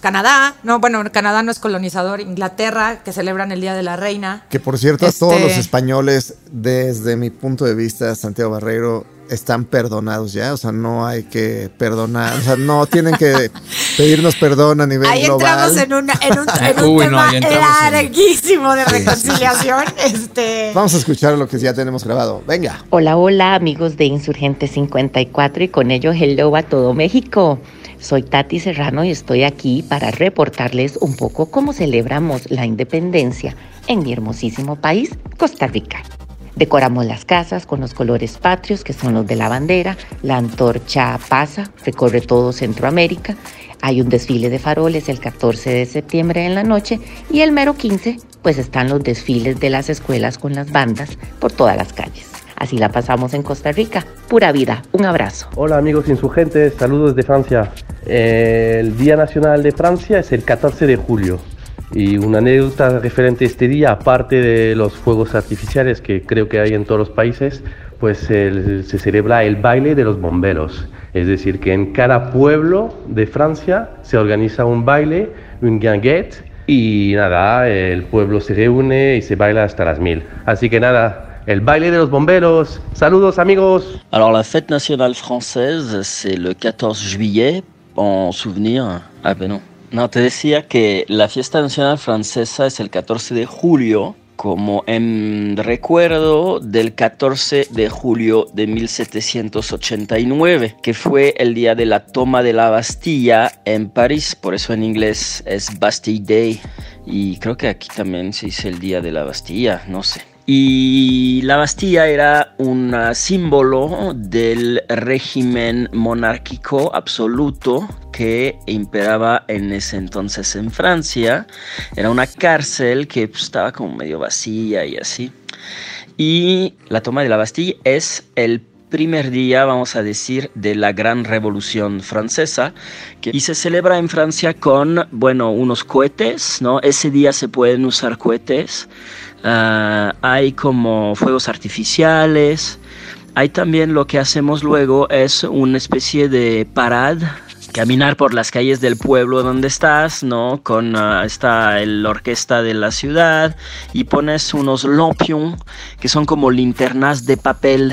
Canadá, no, bueno, Canadá no es colonizador, Inglaterra, que celebran el Día de la Reina. Que por cierto, a todos Este- los españoles, desde mi punto de vista, Santiago Barreiro, están perdonados ya. O sea, no hay que perdonar. O sea, no tienen que pedirnos perdón a nivel Ahí global. entramos en, una, en un, en un Uy, no, tema en- larguísimo de reconciliación. Este, Vamos a escuchar lo que ya tenemos grabado. Venga. Hola, hola amigos de Insurgente 54 y con ello hello a todo México. Soy Tati Serrano y estoy aquí para reportarles un poco cómo celebramos la independencia en mi hermosísimo país, Costa Rica. Decoramos las casas con los colores patrios que son los de la bandera, la antorcha pasa, recorre todo Centroamérica, hay un desfile de faroles el 14 de septiembre en la noche y el mero 15 pues están los desfiles de las escuelas con las bandas por todas las calles. Así la pasamos en Costa Rica. Pura vida. Un abrazo. Hola amigos insurgentes, saludos de Francia. El Día Nacional de Francia es el 14 de julio. Y una anécdota referente a este día, aparte de los fuegos artificiales que creo que hay en todos los países, pues el- se celebra el baile de los bomberos. Es decir, que en cada pueblo de Francia se organiza un baile, un guinguette, y nada, el pueblo se reúne y se baila hasta las mil. Así que nada, el baile de los bomberos. Saludos amigos. Alors la fête nationale française, c'est le 14 juillet, en souvenir... Ah ben non. No, te decía que la fiesta nacional francesa es el 14 de julio, como en recuerdo del 14 de julio de 1789, que fue el día de la toma de la Bastilla en París, por eso en inglés es Bastille Day, y creo que aquí también se dice el día de la Bastilla, no sé. Y la Bastilla era un símbolo del régimen monárquico absoluto que imperaba en ese entonces en Francia. Era una cárcel que pues, estaba como medio vacía y así. Y la toma de la Bastilla es el primer día, vamos a decir, de la gran revolución francesa, que, y se celebra en Francia con, bueno, unos cohetes, ¿no? Ese día se pueden usar cohetes, ah, hay como fuegos artificiales, hay también lo que hacemos luego es una especie de parade, caminar por las calles del pueblo donde estás, ¿no? Con ah, está el orquesta de la ciudad y pones unos lampions que son como linternas de papel,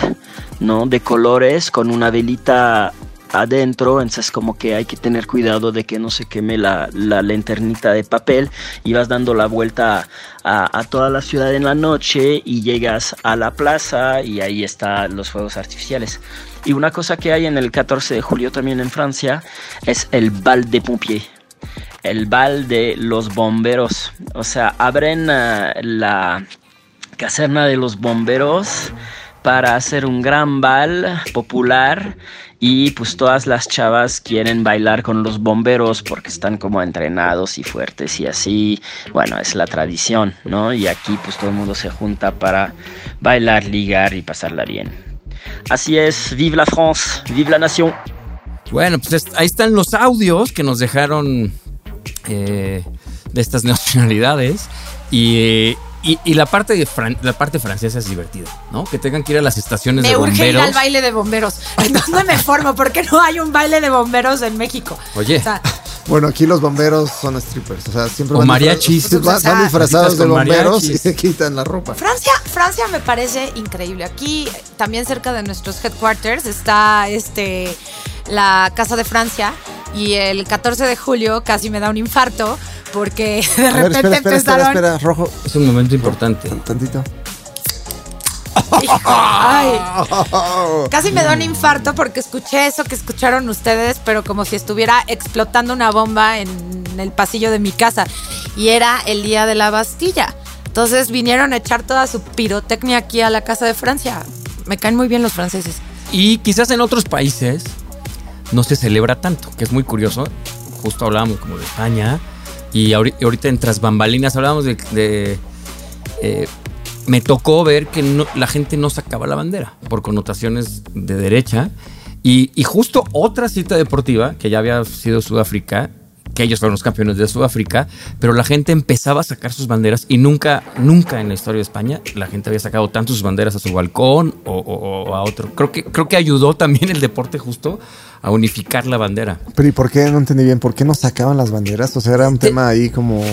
¿no? De colores con una velita adentro, entonces como que hay que tener cuidado de que no se queme la, la linternita de papel y vas dando la vuelta a, toda la ciudad en la noche y llegas a la plaza y ahí están los fuegos artificiales. Y una cosa que hay en el 14 de julio también en Francia es el bal de pompiers. El bal de los bomberos. O sea, abren ah, la caserna de los bomberos para hacer un gran bal popular y pues todas las chavas quieren bailar con los bomberos porque están como entrenados y fuertes y así, bueno, es la tradición, ¿no? Y aquí pues todo el mundo se junta para bailar, ligar y pasarla bien. Así es, vive la France, vive la nation. Bueno, pues ahí están los audios que nos dejaron eh, de estas nacionalidades. Y, y- y la, parte de Fran- la parte francesa es divertida, ¿no? Que tengan que ir a las estaciones me de urge ir bomberos. al baile de bomberos. ¿En dónde me formo? ¿Por qué no hay un baile de bomberos en México? Oye. O sea, Bueno, aquí los bomberos son strippers. O sea, siempre O van, mariachis. disfra- van- O sea, van disfrazados de con bomberos y se quitan la ropa. Francia, Francia me parece increíble. Aquí, también cerca de nuestros headquarters, está este la Casa de Francia. Y el 14 de julio casi me da un infarto porque de A repente espera, espera, espera, empezaron. espera, rojo. Es un momento importante. Tantito. Ay, casi me da un infarto porque escuché eso que escucharon ustedes, pero como si estuviera explotando una bomba en el pasillo de mi casa. Y era el día de la Bastilla. Entonces vinieron a echar toda su pirotecnia aquí a la casa de Francia. Me caen muy bien los franceses. Y quizás en otros países no se celebra tanto, que es muy curioso. Justo hablábamos como de España y ahori- ahorita en tras bambalinas hablábamos de... eh, me tocó ver que la gente no sacaba la bandera por connotaciones de derecha. Y justo otra cita deportiva, que ya había sido Sudáfrica, que ellos fueron los campeones de Sudáfrica, pero la gente empezaba a sacar sus banderas y nunca, nunca en la historia de España la gente había sacado tanto sus banderas a su balcón o, o- o a otro. Creo que, creo que ayudó también el deporte justo a unificar la bandera. Pero ¿y por qué? No entendí bien. ¿Por qué no sacaban las banderas? O sea, era un tema ahí como...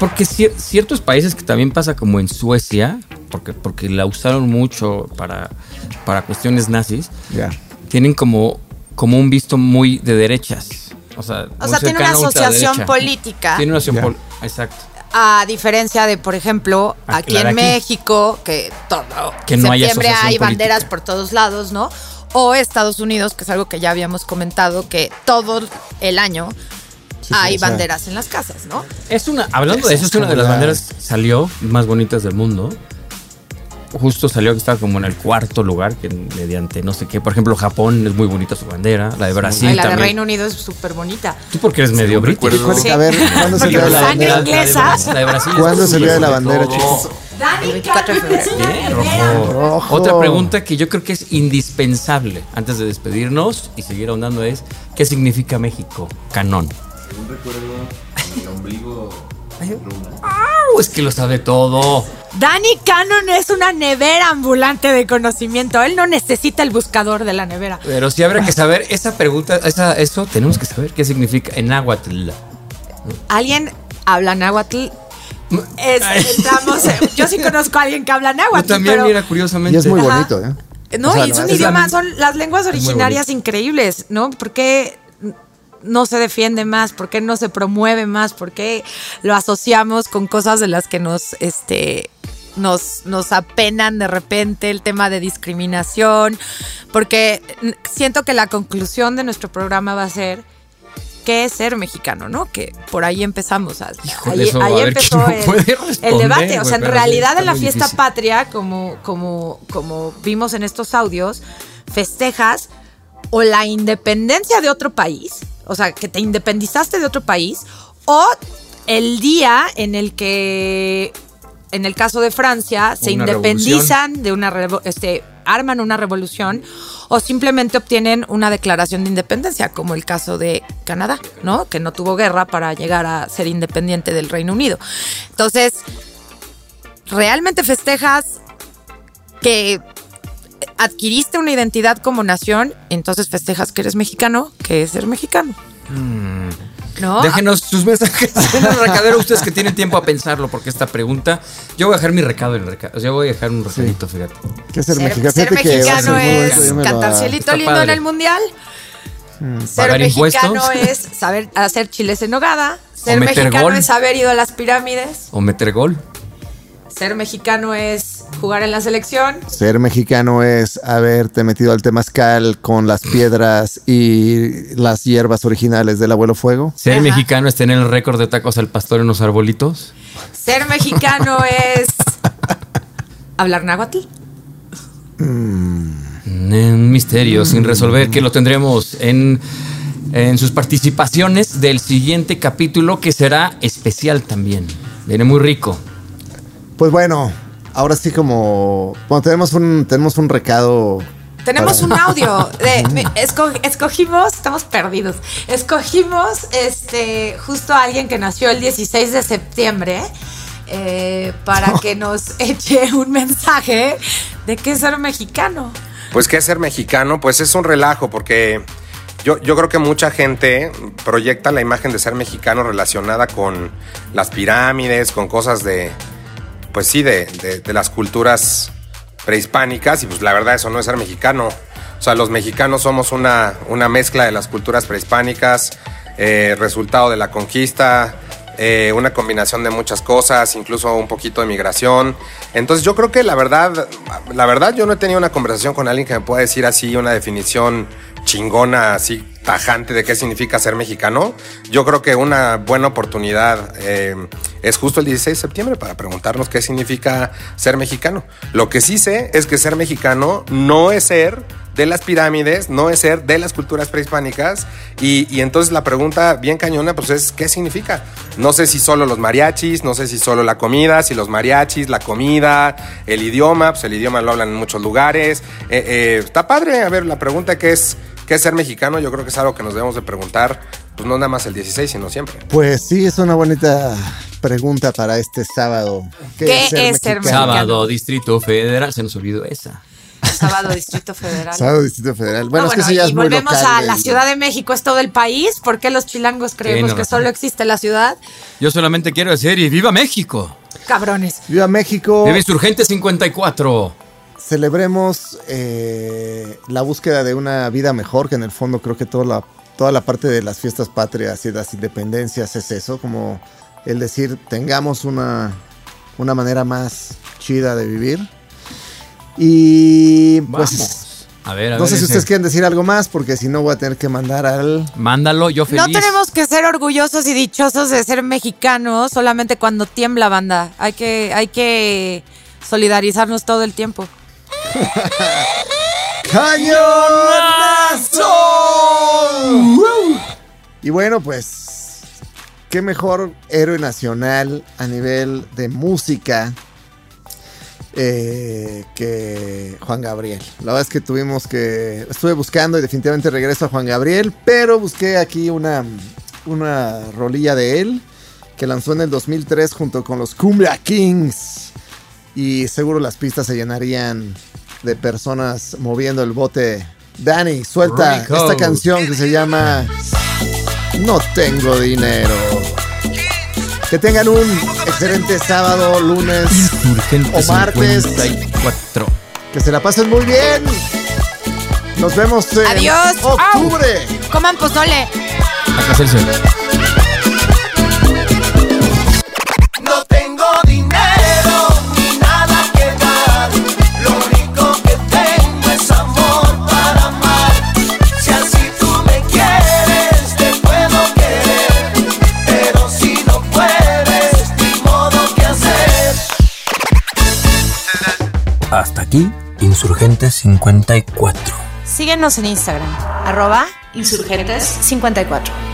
Porque cier- ciertos países que también pasa como en Suecia, porque, porque la usaron mucho para, para cuestiones nazis, tienen como, como un visto muy de derechas. O sea, O muy sea, tiene una asociación política. Tiene una asociación Ya. pol- Exacto. A diferencia de, por ejemplo, aquí en aquí. México, que todo Que en no hay septiembre hay política. banderas por todos lados, ¿no? O Estados Unidos, que es algo que ya habíamos comentado, que todo el año hay sea- banderas en las casas, ¿no? Es una, hablando de eso, es una de las banderas salió más bonitas del mundo. Justo salió que estaba como en el cuarto lugar, que mediante no sé qué. Por ejemplo, Japón es muy bonita su bandera. La de Brasil Ay, la de. Reino Unido es súper bonita. Tú porque eres medio. Sí. A ver, ¿cuándo de la bandera? inglesa. La de Brasil ¿Cuándo de la bandera, todo. chicos? El 24 de febrero. Bien, rojo. Rojo. Otra pregunta que yo creo que es indispensable antes de despedirnos y seguir ahondando es ¿qué significa México? Canón. Un recuerdo el ombligo ¡Au! Es que lo sabe todo. Danny Cannon es una nevera ambulante de conocimiento. Él no necesita el buscador de la nevera. Pero sí habrá que saber esa pregunta, esa, eso tenemos que saber qué significa en náhuatl. ¿Alguien habla náhuatl? Es- eh, yo sí conozco a alguien que habla náhuatl, Yo también, pero mira, curiosamente. Y es muy bonito, ¿eh? no, O sea, y es un idioma, son las lenguas originarias increíbles, ¿no? ¿Por qué no se defiende más? ¿Por qué no se promueve más? ¿Por qué lo asociamos con cosas de las que nos, este, nos, nos apenan de repente el tema de discriminación? Porque siento que la conclusión de nuestro programa va a ser qué es ser mexicano, ¿no? Que por ahí empezamos. A, Híjole, ahí eso, ahí empezó ¿quién el, debate. O sea, en realidad en la fiesta difícil. patria, como, como, como vimos en estos audios, festejas o la independencia de otro país, o sea, que te independizaste de otro país, o el día en el que, en el caso de Francia, se Una independizan de una, este, arman una revolución, o simplemente obtienen una declaración de independencia, como el caso de Canadá, ¿no? Que no tuvo guerra para llegar a ser independiente del Reino Unido. Entonces, ¿realmente festejas que adquiriste una identidad como nación, entonces festejas que eres mexicano, que es ser mexicano. ¿No? Déjenos sus mensajes en el recadero, ustedes que tienen tiempo a pensarlo, porque esta pregunta. Yo voy a dejar mi recado en el recado. Yo voy a dejar un recadito, fíjate. ¿Qué es ser, Ser, mexicano? ser mexicano ser es lo- cantar cielito lindo padre. en el mundial. Ser Pagar mexicano impuestos. es saber hacer chiles en nogada. Ser mexicano gol. es haber ido a las pirámides. O meter gol. Ser mexicano es jugar en la selección. Ser mexicano es haberte metido al temazcal con las piedras y las hierbas originales del abuelo fuego. Ser Ajá. mexicano es tener el récord de tacos al pastor en los arbolitos. Ser mexicano es hablar náhuatl. Un misterio sin resolver que lo tendremos en, en sus participaciones del siguiente capítulo que será especial también. Viene muy rico. Pues bueno, ahora sí como... Bueno, tenemos un, tenemos un recado... Tenemos para- un audio. De, escogimos, estamos perdidos. Escogimos este justo a alguien que nació el 16 de septiembre eh, para que nos eche un mensaje de qué es ser mexicano. Pues que es ser mexicano, pues es un relajo porque yo, yo creo que mucha gente proyecta la imagen de ser mexicano relacionada con las pirámides, con cosas de, pues sí, de, de- las culturas prehispánicas y pues la verdad eso no es ser mexicano. O sea, los mexicanos somos una, una mezcla de las culturas prehispánicas, eh, resultado de la conquista, eh, una combinación de muchas cosas, incluso un poquito de migración. Entonces yo creo que la verdad, la verdad yo no he tenido una conversación con alguien que me pueda decir así una definición chingona, así tajante de qué significa ser mexicano. Yo creo que una buena oportunidad eh, es justo el 16 de septiembre para preguntarnos qué significa ser mexicano. Lo que sí sé es que ser mexicano no es ser de las pirámides, no es ser de las culturas prehispánicas. Y, y, entonces la pregunta bien cañona, pues es, ¿qué significa? No sé si solo los mariachis, no sé si solo la comida, si los mariachis, la comida, el idioma, pues el idioma lo hablan en muchos lugares. Eh, eh, está padre, a ver, la pregunta que es, ¿qué es ser mexicano? Yo creo que es algo que nos debemos de preguntar, pues no nada más el 16, sino siempre. Pues sí, es una bonita pregunta para este sábado. ¿Qué, ¿Qué es, ser, es ser mexicano? Sábado, Distrito Federal, se nos olvidó esa. Sábado Distrito Federal. Sábado Distrito Federal. Bueno, no, es que bueno, eso ya es y muy volvemos local a la Ciudad de México, es todo el país. ¿Por qué los chilangos creemos no, que solo existe la ciudad? Yo solamente quiero decir, y viva México. Cabrones. Viva México. Viva Insurgente 54. Celebremos eh, la búsqueda de una vida mejor, que en el fondo creo que toda la, toda la parte de las fiestas patrias y las independencias es eso, como el decir, tengamos una, una manera más chida de vivir. Y pues... Vamos. A ver, a no ver sé si ese. ustedes quieren decir algo más, porque si no voy a tener que mandar al... Mándalo, yo feliz. No tenemos que ser orgullosos y dichosos de ser mexicanos solamente cuando tiembla banda. Hay que, hay que solidarizarnos todo el tiempo. ¡Cañonazo! Y bueno, pues, qué mejor héroe nacional a nivel de música eh, que Juan Gabriel. La verdad es que tuvimos que. Estuve buscando y definitivamente regreso a Juan Gabriel, pero busqué aquí una, una rolilla de él que lanzó en el 2003 junto con los Cumbia Kings. Y seguro las pistas se llenarían de personas moviendo el bote. Dani, suelta Rico. esta canción que se llama No tengo dinero. Que tengan un excelente sábado, lunes o martes. 54. Que se la pasen muy bien. Nos vemos en Adiós. octubre. Coman pozole. Acá aquí, Insurgente 54. Síguenos en Instagram. Arroba Insurgentes 54.